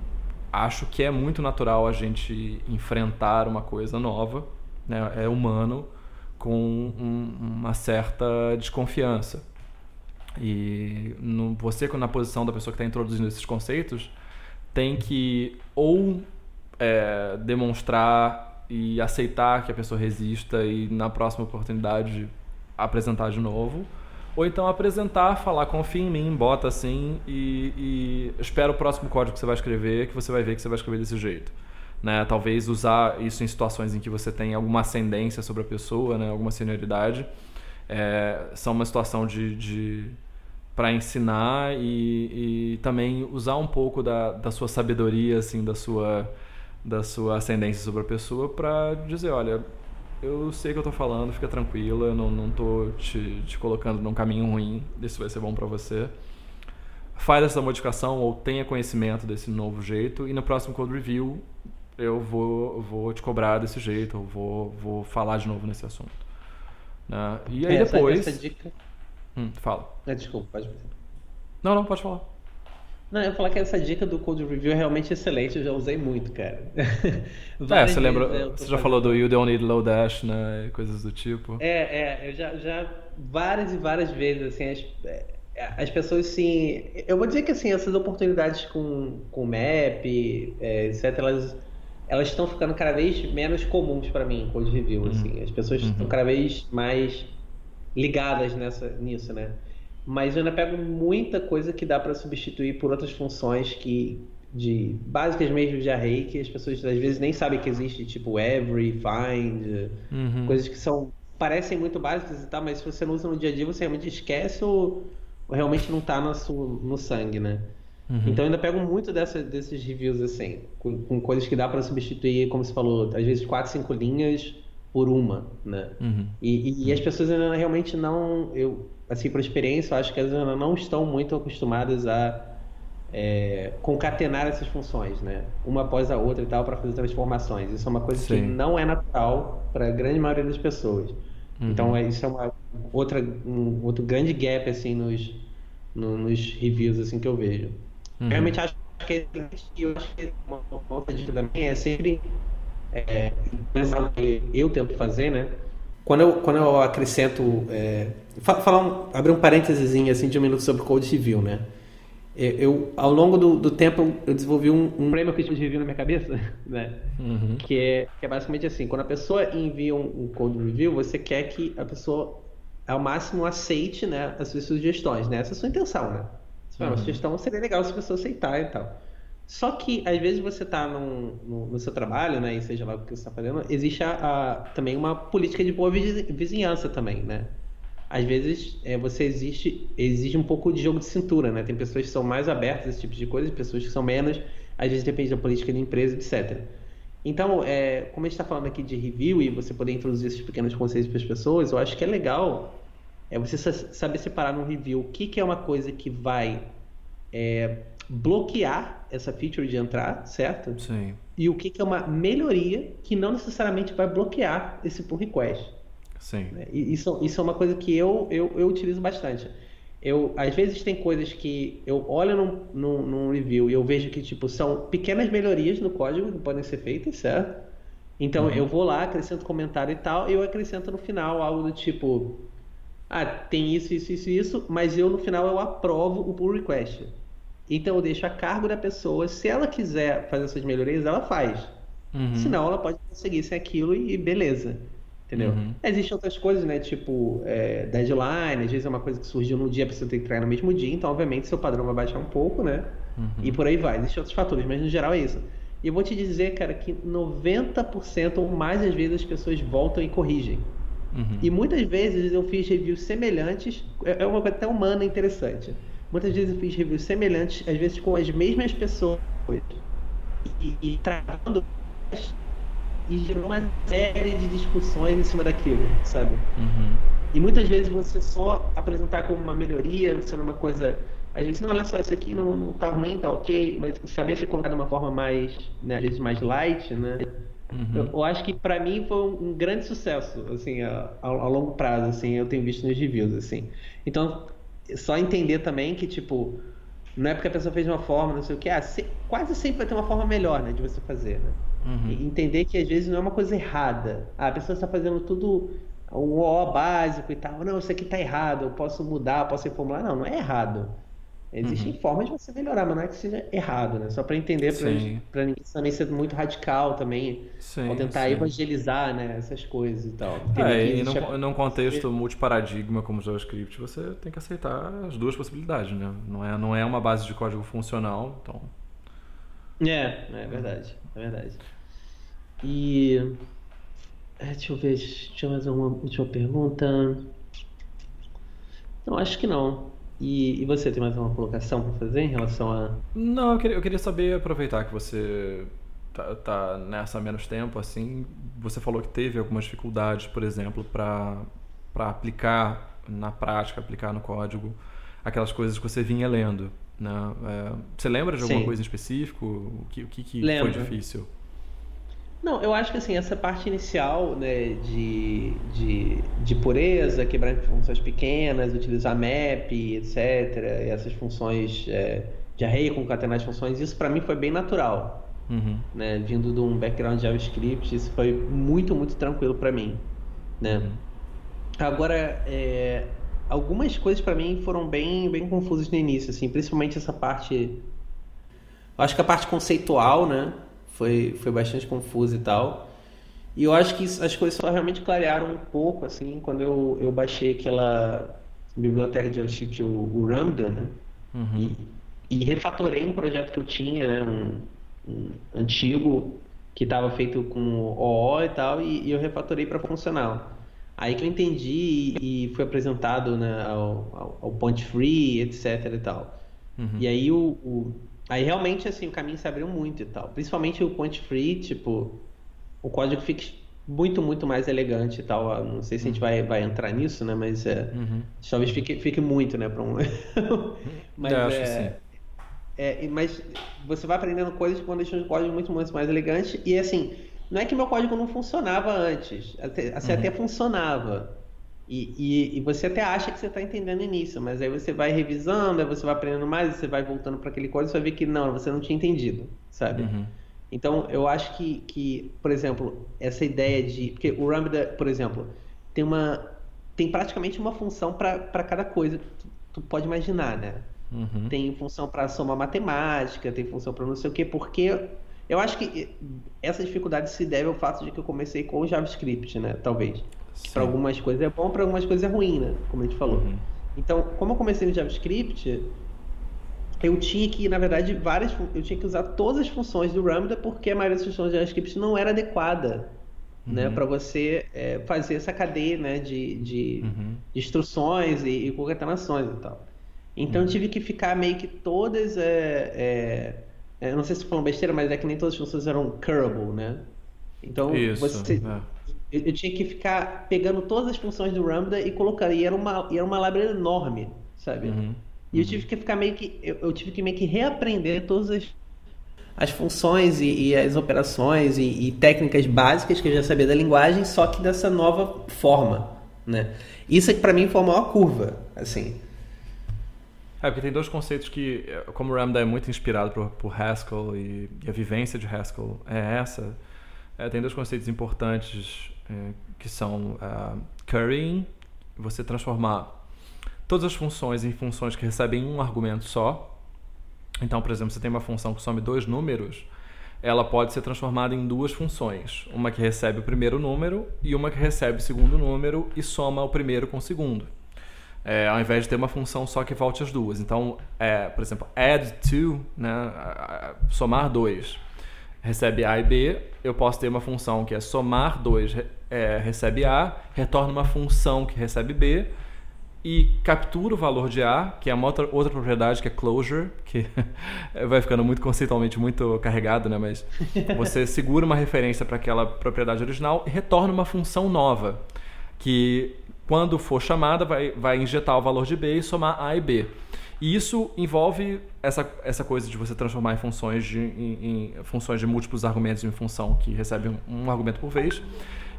acho que é muito natural a gente enfrentar uma coisa nova, né? é humano, com um, uma certa desconfiança. E no, você, na posição da pessoa que está introduzindo esses conceitos, tem que ou é, demonstrar e aceitar que a pessoa resista e na próxima oportunidade apresentar de novo, ou então apresentar, falar confia em mim, bota assim e, e espera o próximo código que você vai escrever, que você vai ver que você vai escrever desse jeito. Né? Talvez usar isso em situações em que você tem alguma ascendência sobre a pessoa, né? alguma senioridade. É, são uma situação de, de para ensinar e, e, também usar um pouco da, da sua sabedoria, assim, da sua, da sua ascendência sobre a pessoa para dizer, olha, eu sei que eu tô falando, fica tranquila, não, não tô te, te colocando num caminho ruim, isso vai ser bom para você. Faz essa modificação ou tenha conhecimento desse novo jeito e no próximo code review eu vou, vou te cobrar desse jeito, eu vou, vou falar de novo nesse assunto. Né? E aí essa, depois... Essa dica... Hum, fala. É, desculpa, pode Não, não, pode falar. Não, eu ia falar que essa dica do Code Review é realmente excelente, eu já usei muito, cara. é, você lembra, você já falou do You Don't Need Low Dash, né, coisas do tipo. É, é, eu já, já várias e várias vezes, assim, as, é, as pessoas, sim, eu vou dizer que, assim, essas oportunidades com, com Map, é, etc., elas, elas estão ficando cada vez menos comuns para mim, Code Review, uhum. assim, as pessoas uhum. estão cada vez mais ligadas nessa, nisso, né? mas eu ainda pego muita coisa que dá para substituir por outras funções que de básicas mesmo de array que as pessoas às vezes nem sabem que existe, tipo every, find, uhum. coisas que são parecem muito básicas e tal, mas se você não usa no dia a dia você realmente esquece ou, ou realmente não está no, no sangue, né? Uhum. Então eu ainda pego muito dessa, desses reviews assim, com, com coisas que dá para substituir, como você falou, às vezes quatro, cinco linhas por uma, né? Uhum. E, e, e, as pessoas ainda realmente não, eu assim, por experiência, eu acho que elas ainda não estão muito acostumadas a é, concatenar essas funções, né? Uma após a outra e tal, para fazer transformações. Isso é uma coisa Sim. que não é natural para a grande maioria das pessoas. Uhum. Então, é, isso é uma outra, um outro grande gap, assim, nos, no, nos reviews, assim, que eu vejo. Uhum. Realmente acho que é eu acho que uma, uma outra dica também é sempre é, que eu tento fazer, né? Quando eu, quando eu acrescento. É, falar um, abrir um parênteses assim de um minuto sobre Code Civil, né? É, eu, ao longo do, do tempo, eu desenvolvi um, um eu tive review na minha cabeça, né? Uhum. Que, é, que é basicamente assim: quando a pessoa envia um, um code review, você quer que a pessoa, ao máximo, aceite né, as suas sugestões, né? Essa é a sua intenção, né? Uhum. Uma sugestão seria legal se a pessoa aceitar e tal. Só que, às vezes, você está no, no, seu trabalho, né? E seja lá o que você está fazendo, existe a, a, também uma política de boa vizinhança também, né? Às vezes, é, você existe, exige um pouco de jogo de cintura, né? Tem pessoas que são mais abertas a esse tipo de coisa, pessoas que são menos. Às vezes, depende da política da empresa, etc. Então, é, como a gente está falando aqui de review e você poder introduzir esses pequenos conceitos para as pessoas, eu acho que é legal é você saber separar no review o que, que é uma coisa que vai é, bloquear essa feature de entrar, certo? Sim. E o que, que é uma melhoria que não necessariamente vai bloquear esse pull request. Sim. Né? Isso, isso é uma coisa que eu, eu, eu utilizo bastante. Eu, às vezes tem coisas que eu olho num, num, num, review e eu vejo que tipo são pequenas melhorias no código que podem ser feitas, certo? Então uhum. eu vou lá, acrescento comentário e tal, e eu acrescento no final algo do tipo ah, tem isso, isso, isso, isso, mas eu no final eu aprovo o pull request. Então eu deixo a cargo da pessoa. Se ela quiser fazer essas melhorias, ela faz. Uhum. Senão ela pode seguir sem aquilo e beleza. Entendeu? Uhum. Existem outras coisas, né? Tipo, é, deadline, às vezes é uma coisa que surgiu no dia, a pessoa tem que entregar no mesmo dia, então obviamente seu padrão vai baixar um pouco, né? Uhum. E por aí vai. Existem outros fatores, mas no geral é isso. E eu vou te dizer, cara, que 90% ou mais das vezes as pessoas voltam e corrigem. Uhum. E muitas vezes eu fiz reviews semelhantes, é, é uma coisa até humana interessante. Muitas vezes eu fiz reviews semelhantes, às vezes com as mesmas pessoas, e, e tratando e gerou uma série de discussões em cima daquilo, sabe? Uhum. E muitas vezes você só apresentar como uma melhoria, sendo uma coisa. A gente não olha só, isso aqui não, não tá ruim, tá ok, mas saber se colocar de uma forma mais, né, às vezes mais light, né? Uhum. Eu, eu, acho que para mim foi um, grande sucesso, assim, a, a, a, longo prazo, assim, eu tenho visto nos reviews, assim. Então, só entender também que, tipo, não é porque a pessoa fez de uma forma, não sei o que, ah, se, quase sempre vai ter uma forma melhor, né, de você fazer, né? Uhum. entender que às vezes não é uma coisa errada. Ah, a pessoa está fazendo tudo o O básico e tal. Não, isso aqui está errado, eu posso mudar, eu posso reformular. Não, não é errado. Existem uhum. formas de você melhorar, mas não é que seja errado, né? Só para entender, para ninguém também ser muito radical também, sim, ou tentar sim. evangelizar, né? Essas coisas e tal. É, e num, num contexto multiparadigma como JavaScript, você tem que aceitar as duas possibilidades, né? Não é, não é uma base de código funcional, então... É, é verdade, é verdade. E... É, deixa eu ver, tinha mais uma última pergunta. Não, acho que não. E, e, você tem mais uma colocação para fazer em relação a. Não, eu queria, eu queria saber, aproveitar que você tá, tá, nessa há menos tempo, assim, você falou que teve algumas dificuldades, por exemplo, para aplicar na prática, aplicar no código aquelas coisas que você vinha lendo. Né? É, você lembra de alguma Sim. coisa em específico? O que, o que, que foi difícil? Não, eu acho que assim, essa parte inicial né, de, de, de pureza, quebrar funções pequenas, utilizar map, etc., e essas funções é, de array, concatenar as funções, isso para mim foi bem natural. Uhum. Né, vindo de um background de JavaScript, isso foi muito, muito tranquilo para mim. Né? Uhum. Agora, é, algumas coisas para mim foram bem, bem confusas no início, assim, principalmente essa parte. Eu acho que a parte conceitual, né? Foi, foi bastante confuso e tal. E eu acho que as coisas só realmente clarearam um pouco, assim, quando eu, eu baixei aquela biblioteca de JavaScript, o, o Ramda, né? Uhum. E, e, refatorei um projeto que eu tinha, né? Um, um antigo, que estava feito com OO e tal, e, e eu refatorei para funcional. Aí que eu entendi e, e foi apresentado né, ao, ao, ao Point Free, etc e tal. Uhum. E aí o, o Aí realmente, assim, o caminho se abriu muito e tal. Principalmente o point free, tipo, o código fica muito, muito mais elegante e tal. Não sei se a gente vai, vai entrar nisso, né? Mas é, uhum. talvez fique, fique muito, né? Pra um... mas, Eu acho é, que sim. É, mas você vai aprendendo coisas quando deixa o código muito, muito mais elegante. E assim, não é que meu código não funcionava antes. Até, assim, uhum. até funcionava. E, e, e, você até acha que você está entendendo início, mas aí você vai revisando, aí você vai aprendendo mais, você vai voltando para aquele código e você vai ver que não, você não tinha entendido, sabe? Uhum. Então, eu acho que, que, por exemplo, essa ideia de. Porque o Lambda, por exemplo, tem uma. Tem praticamente uma função para cada coisa que tu, tu, pode imaginar, né? Uhum. Tem função para somar matemática, tem função para não sei o quê, porque eu acho que essa dificuldade se deve ao fato de que eu comecei com o JavaScript, né? Talvez. Para algumas coisas é bom, para algumas coisas é ruim, né? Como a gente falou. Uhum. Então, como eu comecei no JavaScript, eu tinha que, na verdade, várias, eu tinha que usar todas as funções do Lambda porque a maioria das funções do JavaScript não era adequada, né, uhum. né, para você é, fazer essa cadeia, né, de, de, uhum. de instruções e, e, concatenações e tal. Então, eu uhum. tive que ficar meio que todas, é, é, eu não sei se falando besteira, mas é que nem todas as funções eram curable, né? Então, Isso, você, é eu, eu, tinha que ficar pegando todas as funções do Lambda e colocando. E era uma, e era uma library enorme, sabe? Uhum, e eu tive que ficar meio que. Eu, eu, tive que meio que reaprender todas as, as funções e, e as operações e, e, técnicas básicas que eu já sabia da linguagem, só que dessa nova forma, né? Isso é que para mim foi a maior curva, assim. É, porque tem dois conceitos que, como o Lambda é muito inspirado por, por Haskell e, e a vivência de Haskell é essa, é, tem dois conceitos importantes que são uh, currying, você transformar todas as funções em funções que recebem um argumento só. Então, por exemplo, você tem uma função que some dois números, ela pode ser transformada em duas funções. Uma que recebe o primeiro número e uma que recebe o segundo número e soma o primeiro com o segundo. É, ao invés de ter uma função só que volte as duas. Então, é, por exemplo, add to, né, somar dois recebe A e B, eu posso ter uma função que é somar 2 é, recebe A, retorna uma função que recebe B e captura o valor de A, que é uma outra, outra propriedade que é closure, que vai ficando muito conceitualmente muito carregado, né? Mas você segura uma referência para aquela propriedade original e retorna uma função nova, que quando for chamada, vai, vai injetar o valor de B e somar A e B. E isso envolve essa, essa coisa de você transformar em funções de, em, em funções de múltiplos argumentos em função que recebe um, um argumento por vez.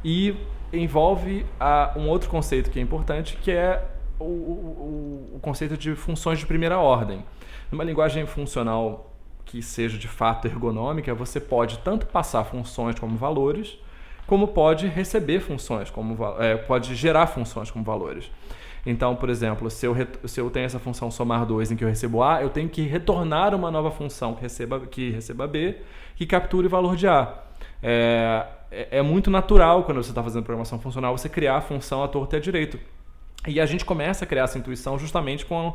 E envolve a, um outro conceito que é importante, que é o, o, o conceito de funções de primeira ordem. Numa linguagem funcional que seja de fato ergonômica, você pode tanto passar funções como valores, como pode receber funções, como é, pode gerar funções como valores. Então, por exemplo, se eu, se eu tenho essa função somar 2 em que eu recebo A, eu tenho que retornar uma nova função que receba, que receba B, que capture o valor de A. É, é, é muito natural quando você está fazendo programação funcional você criar a função à torta e à direito. E a gente começa a criar essa intuição justamente com,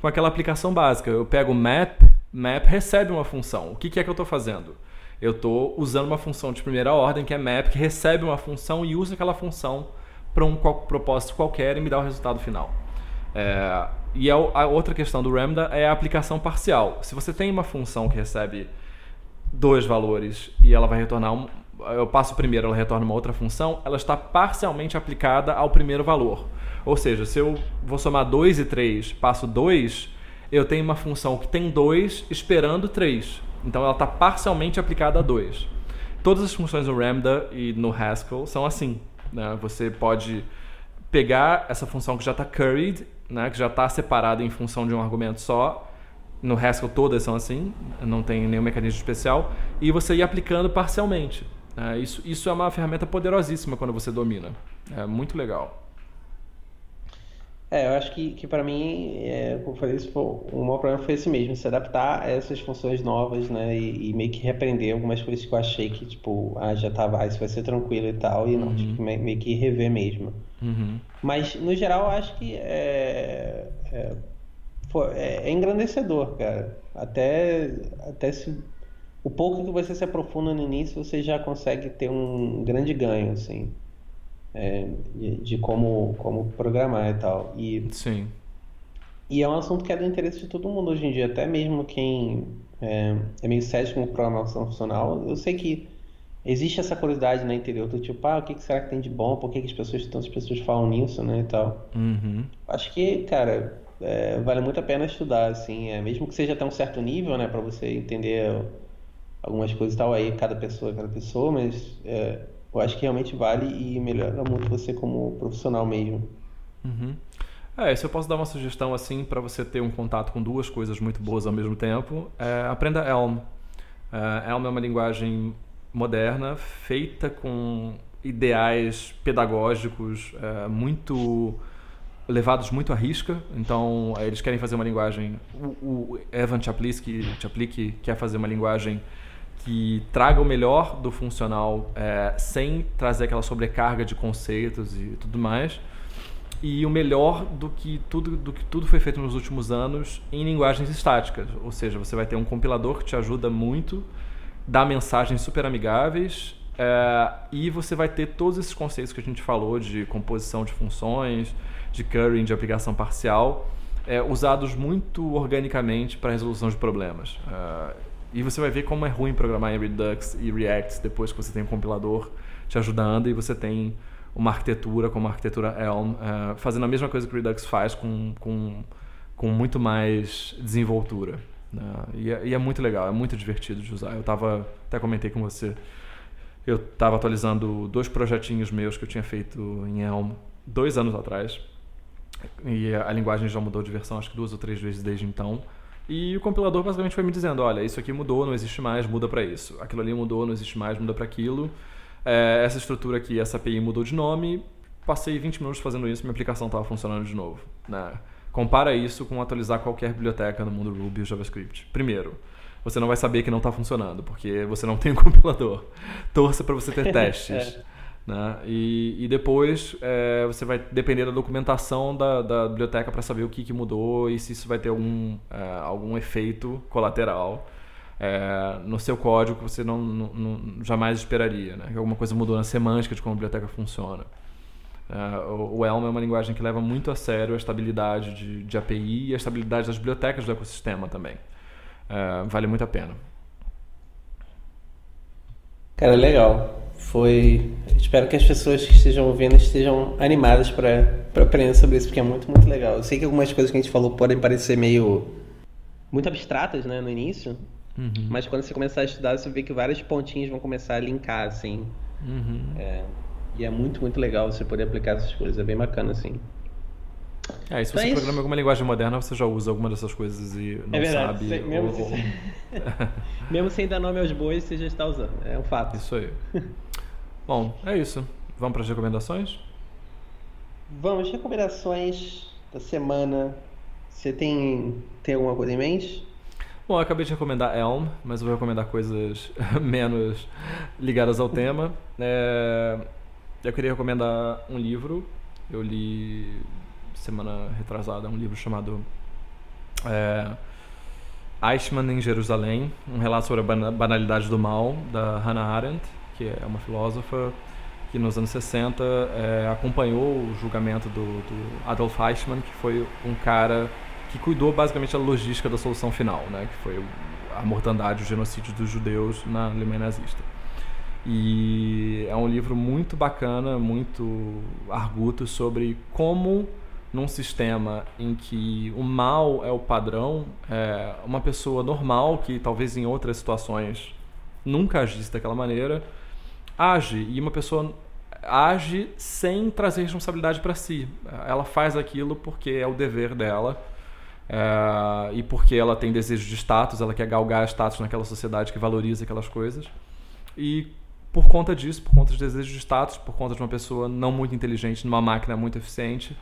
com aquela aplicação básica. Eu pego map, map recebe uma função. O que, que é que eu estou fazendo? Eu estou usando uma função de primeira ordem, que é map, que recebe uma função e usa aquela função para um propósito qualquer e me dá o resultado final. É, e a, a, outra questão do Lambda é a aplicação parcial. Se você tem uma função que recebe dois valores e ela vai retornar um, eu passo o primeiro, ela retorna uma outra função, ela está parcialmente aplicada ao primeiro valor. Ou seja, se eu vou somar 2 e 3, passo 2, eu tenho uma função que tem 2 esperando 3. Então ela está parcialmente aplicada a 2. Todas as funções no Lambda e no Haskell são assim. Né? Você pode pegar essa função que já está curried, né? que já está separada em função de um argumento só. No Haskell todas são assim, não tem nenhum mecanismo especial. E você ir aplicando parcialmente. É, isso, isso é uma ferramenta poderosíssima quando você domina. É muito legal. É, eu acho que, que para mim, é, como eu falei, isso foi, o maior problema foi esse mesmo, se adaptar a essas funções novas, né? E, e, meio que repreender algumas coisas que eu achei que, tipo, ah, já tava, ah, isso vai ser tranquilo e tal, e não, uhum. tipo, meio que rever mesmo. Uhum. Mas, no geral, eu acho que é, é, é, é engrandecedor, cara. Até, até se o pouco que você se aprofunda no início, você já consegue ter um grande ganho, assim, é, de, como, como programar e tal. E, Sim. E é um assunto que é do interesse de todo mundo hoje em dia, até mesmo quem é, é meio cético com programação funcional. Eu sei que existe essa curiosidade no né, interior do tipo, ah, o que será que tem de bom? Por que, que as pessoas, tantas pessoas falam nisso, né, e tal. Uhum. Acho que, cara, é, vale muito a pena estudar, assim, é, mesmo que seja até um certo nível, né, para você entender algumas coisas e tal, aí cada pessoa é cada pessoa, mas é, eu acho que realmente vale e melhora muito você como profissional mesmo. Uhum. É, se eu posso dar uma sugestão assim para você ter um contato com duas coisas muito boas ao mesmo tempo, é, aprenda Elm. É, Elm é uma linguagem moderna, feita com ideais pedagógicos é, muito levados muito à risca. Então, eles querem fazer uma linguagem. O, o Evan Chaplik, Chaplik quer fazer uma linguagem que traga o melhor do funcional é, sem trazer aquela sobrecarga de conceitos e tudo mais e o melhor do que tudo do que tudo foi feito nos últimos anos em linguagens estáticas. Ou seja você vai ter um compilador que te ajuda muito dá mensagens super amigáveis é, e você vai ter todos esses conceitos que a gente falou de composição de funções de currying de aplicação parcial é, usados muito organicamente para resolução de problemas. É, e você vai ver como é ruim programar em Redux e React depois que você tem um compilador te ajudando e você tem uma arquitetura como a arquitetura Elm, uh, fazendo a mesma coisa que o Redux faz com, com, com muito mais desenvoltura. Uh, e, é, e, é, muito legal, é muito divertido de usar. Eu tava, até comentei com você, eu estava atualizando dois projetinhos meus que eu tinha feito em Elm dois anos atrás. E a linguagem já mudou de versão acho que duas ou três vezes desde então. E o compilador basicamente foi me dizendo, olha, isso aqui mudou, não existe mais, muda para isso. Aquilo ali mudou, não existe mais, muda para aquilo. É, essa estrutura aqui, essa API mudou de nome. Passei 20 minutos fazendo isso, minha aplicação estava funcionando de novo. Né? Compara isso com atualizar qualquer biblioteca no mundo Ruby ou JavaScript. Primeiro, você não vai saber que não está funcionando, porque você não tem um compilador. Torça para você ter testes. é. Né? E, e depois é, você vai depender da documentação da, da biblioteca para saber o que, que, mudou e se isso vai ter algum, é, algum efeito colateral é, no seu código que você não, não, não, jamais esperaria. Né? Que alguma coisa mudou na semântica de como a biblioteca funciona. É, o, o Elm é uma linguagem que leva muito a sério a estabilidade de, de API e a estabilidade das bibliotecas do ecossistema também. É, vale muito a pena. Cara, legal. Foi. Espero que as pessoas que estejam ouvindo estejam animadas para aprender sobre isso, porque é muito, muito legal. Eu sei que algumas coisas que a gente falou podem parecer meio. muito abstratas, né, no início. Uhum. Mas quando você começar a estudar, você vê que vários pontinhos vão começar a linkar, assim. Uhum. É, e é muito, muito legal você poder aplicar essas coisas. É bem bacana, assim. É, e se você é programa alguma linguagem moderna, você já usa alguma dessas coisas e não é verdade, sabe. mesmo, ou... se... mesmo sem dar nome aos bois, você já está usando. É um fato. Isso aí. Bom, é isso. Vamos para as recomendações? Vamos, recomendações da semana. Você tem, tem alguma coisa em mente? Bom, eu acabei de recomendar Elm, mas eu vou recomendar coisas menos ligadas ao tema. É, eu queria recomendar um livro. Eu li semana retrasada um livro chamado é, Eichmann em Jerusalém, um relato sobre a banalidade do mal, da Hannah Arendt, que é uma filósofa que nos anos 60 é, acompanhou o julgamento do, do Adolf Eichmann, que foi um cara que cuidou basicamente da logística da solução final, né? que foi a mortandade, o genocídio dos judeus na Alemanha nazista. E é um livro muito bacana, muito arguto sobre como num sistema em que o mal é o padrão, é, uma pessoa normal que talvez em outras situações nunca agisse daquela maneira, age e uma pessoa age sem trazer responsabilidade para si. Ela faz aquilo porque é o dever dela é, e porque ela tem desejo de status, ela quer galgar status naquela sociedade que valoriza aquelas coisas. E por conta disso, por conta de desejo de status, por conta de uma pessoa não muito inteligente numa máquina muito eficiente,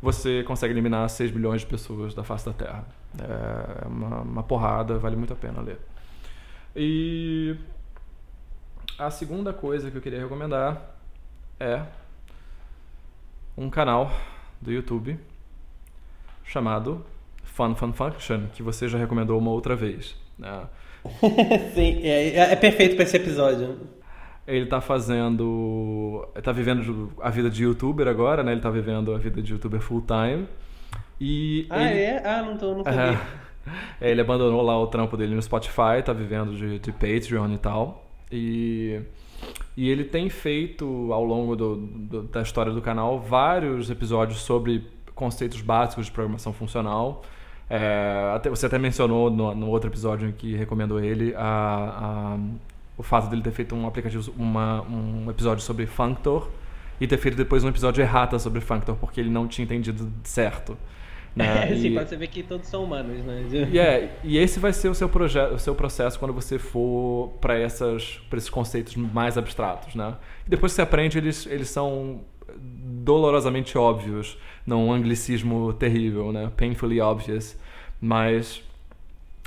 você consegue eliminar 6 bilhões de pessoas da face da Terra. É uma, uma porrada, vale muito a pena ler. E a segunda coisa que eu queria recomendar é um canal do YouTube chamado Fun Fun Function, que você já recomendou uma outra vez. Né? Sim, é, é perfeito para esse episódio. Ele tá fazendo. tá vivendo a vida de youtuber agora, né? Ele tá vivendo a vida de youtuber full time. E. Ah, ele... é? Ah, não tô, não sabia. É, ele abandonou lá o trampo dele no Spotify, tá vivendo de, de Patreon e tal. E. E ele tem feito, ao longo do, do, da história do canal, vários episódios sobre conceitos básicos de programação funcional. É, até, você até mencionou no, no, outro episódio em que recomendou ele a, o fato dele ter feito um aplicativo, uma, um episódio sobre Functor e ter feito depois um episódio errata sobre Functor, porque ele não tinha entendido certo. Né? É, sim, e, você ver que todos são humanos, né? E, é, e esse vai ser o seu, projeto, o seu processo quando você for para esses conceitos mais abstratos, né? E depois que você aprende, eles, eles são dolorosamente óbvios, não um anglicismo terrível, né? Painfully obvious, mas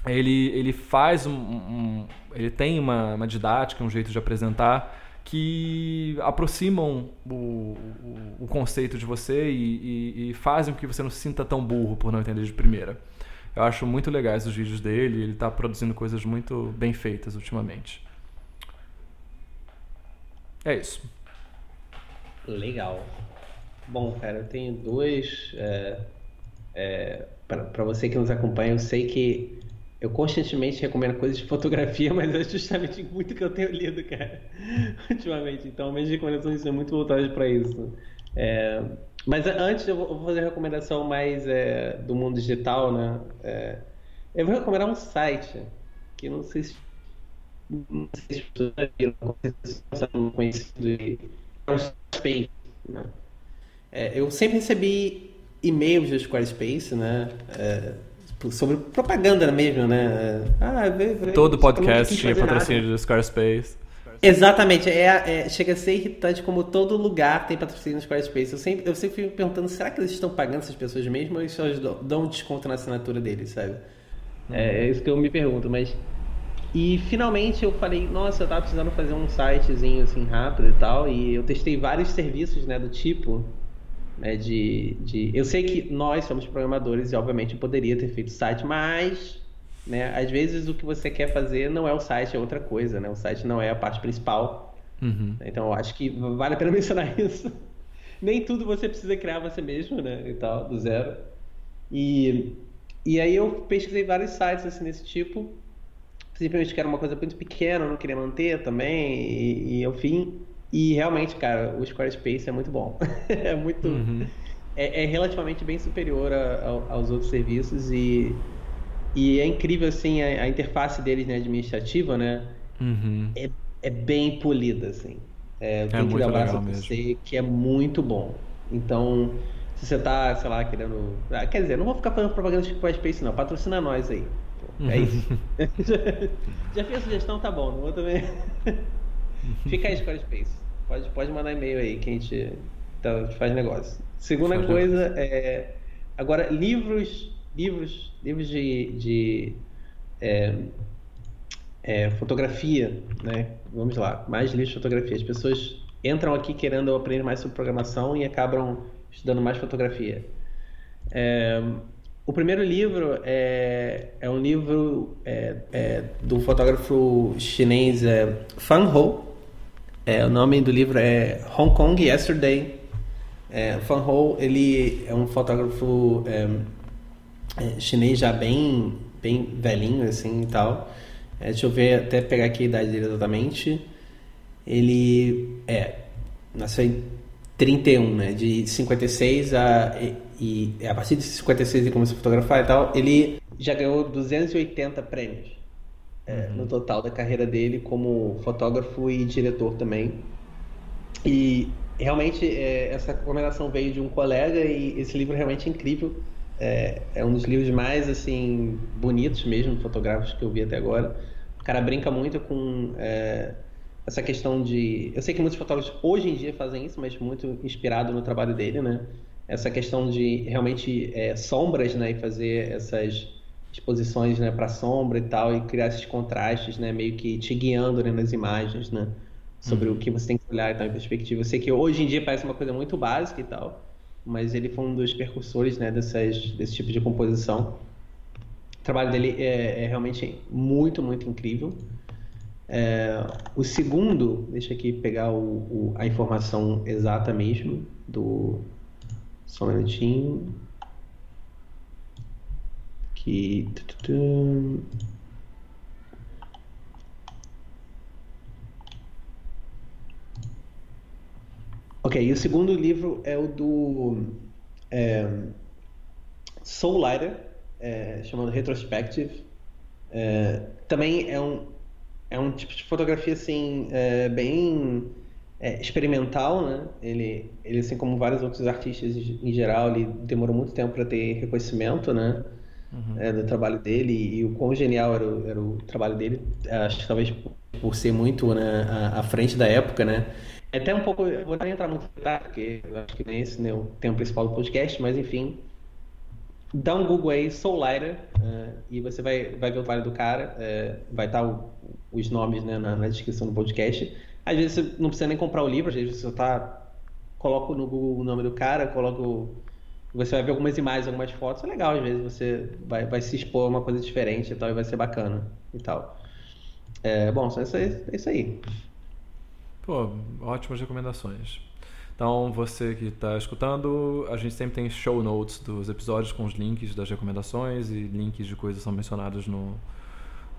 ele, ele faz um, um ele tem uma, uma didática, um jeito de apresentar que aproximam o, o, o conceito de você e, e, e, fazem com que você não se sinta tão burro por não entender de primeira. Eu acho muito legais os vídeos dele, ele está produzindo coisas muito bem feitas ultimamente. É isso. Legal. Bom, cara, eu tenho dois. É, é, para você que nos acompanha, eu sei que eu constantemente recomendo coisas de fotografia, mas é justamente muito que eu tenho lido, cara, ultimamente. Então, minhas recomendações são muito voltadas para isso. É, mas antes, eu vou fazer recomendação mais é, do mundo digital, né? É, eu vou recomendar um site que não sei se não sei se já viram, conhecido de Squarespace, né? É, eu sempre recebi e-mails do Squarespace, né? É, sobre propaganda mesmo, né? Ah, vê, vê, Todo podcast tinha patrocínio do Squarespace. Exatamente, é, é, chega a ser irritante como todo lugar tem patrocínio no Squarespace. Eu sempre, eu sempre fico perguntando, será que eles estão pagando essas pessoas mesmo ou eles só dão um desconto na assinatura deles, sabe? É, é isso que eu me pergunto, mas... E finalmente eu falei, nossa, eu tava precisando fazer um sitezinho assim rápido e tal, e eu testei vários serviços, né, do tipo, né, de, de... Eu sei que nós somos programadores e, obviamente, eu poderia ter feito site, mas, né, às vezes o que você quer fazer não é o site, é outra coisa, né? O site não é a parte principal. Uhum. Então, eu acho que vale a pena mencionar isso. Nem tudo você precisa criar você mesmo, né, e tal, do zero. E, e aí eu pesquisei vários sites, assim, desse tipo, simplesmente que era uma coisa muito pequena, eu não queria manter também, e, e ao fim E realmente, cara, o Squarespace é muito bom. é muito. Uhum. É, é, relativamente bem superior a, a, aos outros serviços e, e é incrível, assim, a, a interface deles né, administrativa, né? Uhum. É, é bem polida, assim. É, é que dar abraço pra você, que é muito bom. Então, se você tá, sei lá, querendo. Ah, quer dizer, não vou ficar fazendo propaganda de Squarespace, não. Patrocina nós aí. Pô, é isso. já, fiz a sugestão, tá bom. Não vou também. Fica aí, Squarespace. Pode, pode mandar e-mail aí que a gente tá, faz negócio. Segunda faz coisa negócio. é. Agora, livros. Livros, livros de. de é, é, fotografia, né? Vamos lá, mais livros de fotografia. As pessoas entram aqui querendo aprender mais sobre programação e acabam estudando mais fotografia. É, o primeiro livro é, é um livro é, é do fotógrafo chinês é, Fan Ho. É, o nome do livro é Hong Kong Yesterday. É, Fan Ho ele é um fotógrafo é, é, chinês já bem bem velhinho assim e tal. É, deixa eu ver até pegar aqui a idade dele exatamente. Ele é nasceu em 31, né? De 56 a. E, e a partir de 56 ele começou a fotografar e tal. Ele já ganhou 280 prêmios é, uhum. no total da carreira dele como fotógrafo e diretor também. E realmente é, essa recomendação veio de um colega e esse livro é realmente incrível. É, é, um dos livros mais assim bonitos mesmo fotográficos que eu vi até agora. O cara brinca muito com é, essa questão de. Eu sei que muitos fotógrafos hoje em dia fazem isso, mas muito inspirado no trabalho dele, né? Essa questão de realmente é, sombras, né? E fazer essas exposições né, para sombra e tal, e criar esses contrastes, né? Meio que te guiando né, nas imagens, né? Sobre uhum. o que você tem que olhar e tal, em perspectiva. Eu sei que hoje em dia parece uma coisa muito básica e tal, mas ele foi um dos percursores né, dessas, desse tipo de composição. O trabalho dele é, é realmente muito, muito incrível. É, o segundo, deixa aqui pegar o, o, a informação exata mesmo do. Só um minutinho. Ok, e o segundo livro é o do é, Soul Lighter, é, chamado Retrospective. É, também é um, é um tipo de fotografia assim é, bem é, experimental, né? Ele, ele assim como vários outros artistas em geral, ele demorou muito tempo para ter reconhecimento, né? Uhum. É, do trabalho dele e o quão genial era o, era o trabalho dele. Acho que talvez por, ser muito né, à, à, frente da época, né? É até um pouco, vou nem entrar muito detalhe, porque eu acho que nem esse né, o tema principal do podcast, mas enfim, dá um Google aí, Soullighter, uh, e você vai, vai ver o trabalho do cara, uh, vai estar o, os nomes né, na, na, descrição do podcast. Às vezes você não precisa nem comprar o livro, às vezes você tá coloca no Google o nome do cara, coloca você vai ver algumas imagens, algumas fotos, é legal, às vezes você vai, vai se expor a uma coisa diferente e tal, e vai ser bacana e tal. É, bom, só isso aí, é isso aí. Pô, ótimas recomendações. Então, você que está escutando, a gente sempre tem show notes dos episódios com os links das recomendações e links de coisas que são mencionadas no,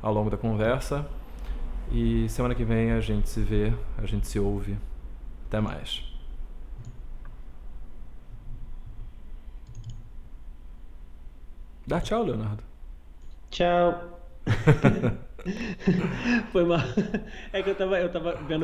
ao longo da conversa. E semana que vem a gente se vê, a gente se ouve. Até mais. Dá tchau, Leonardo. Tchau. Foi mal. É que eu tava, eu tava vendo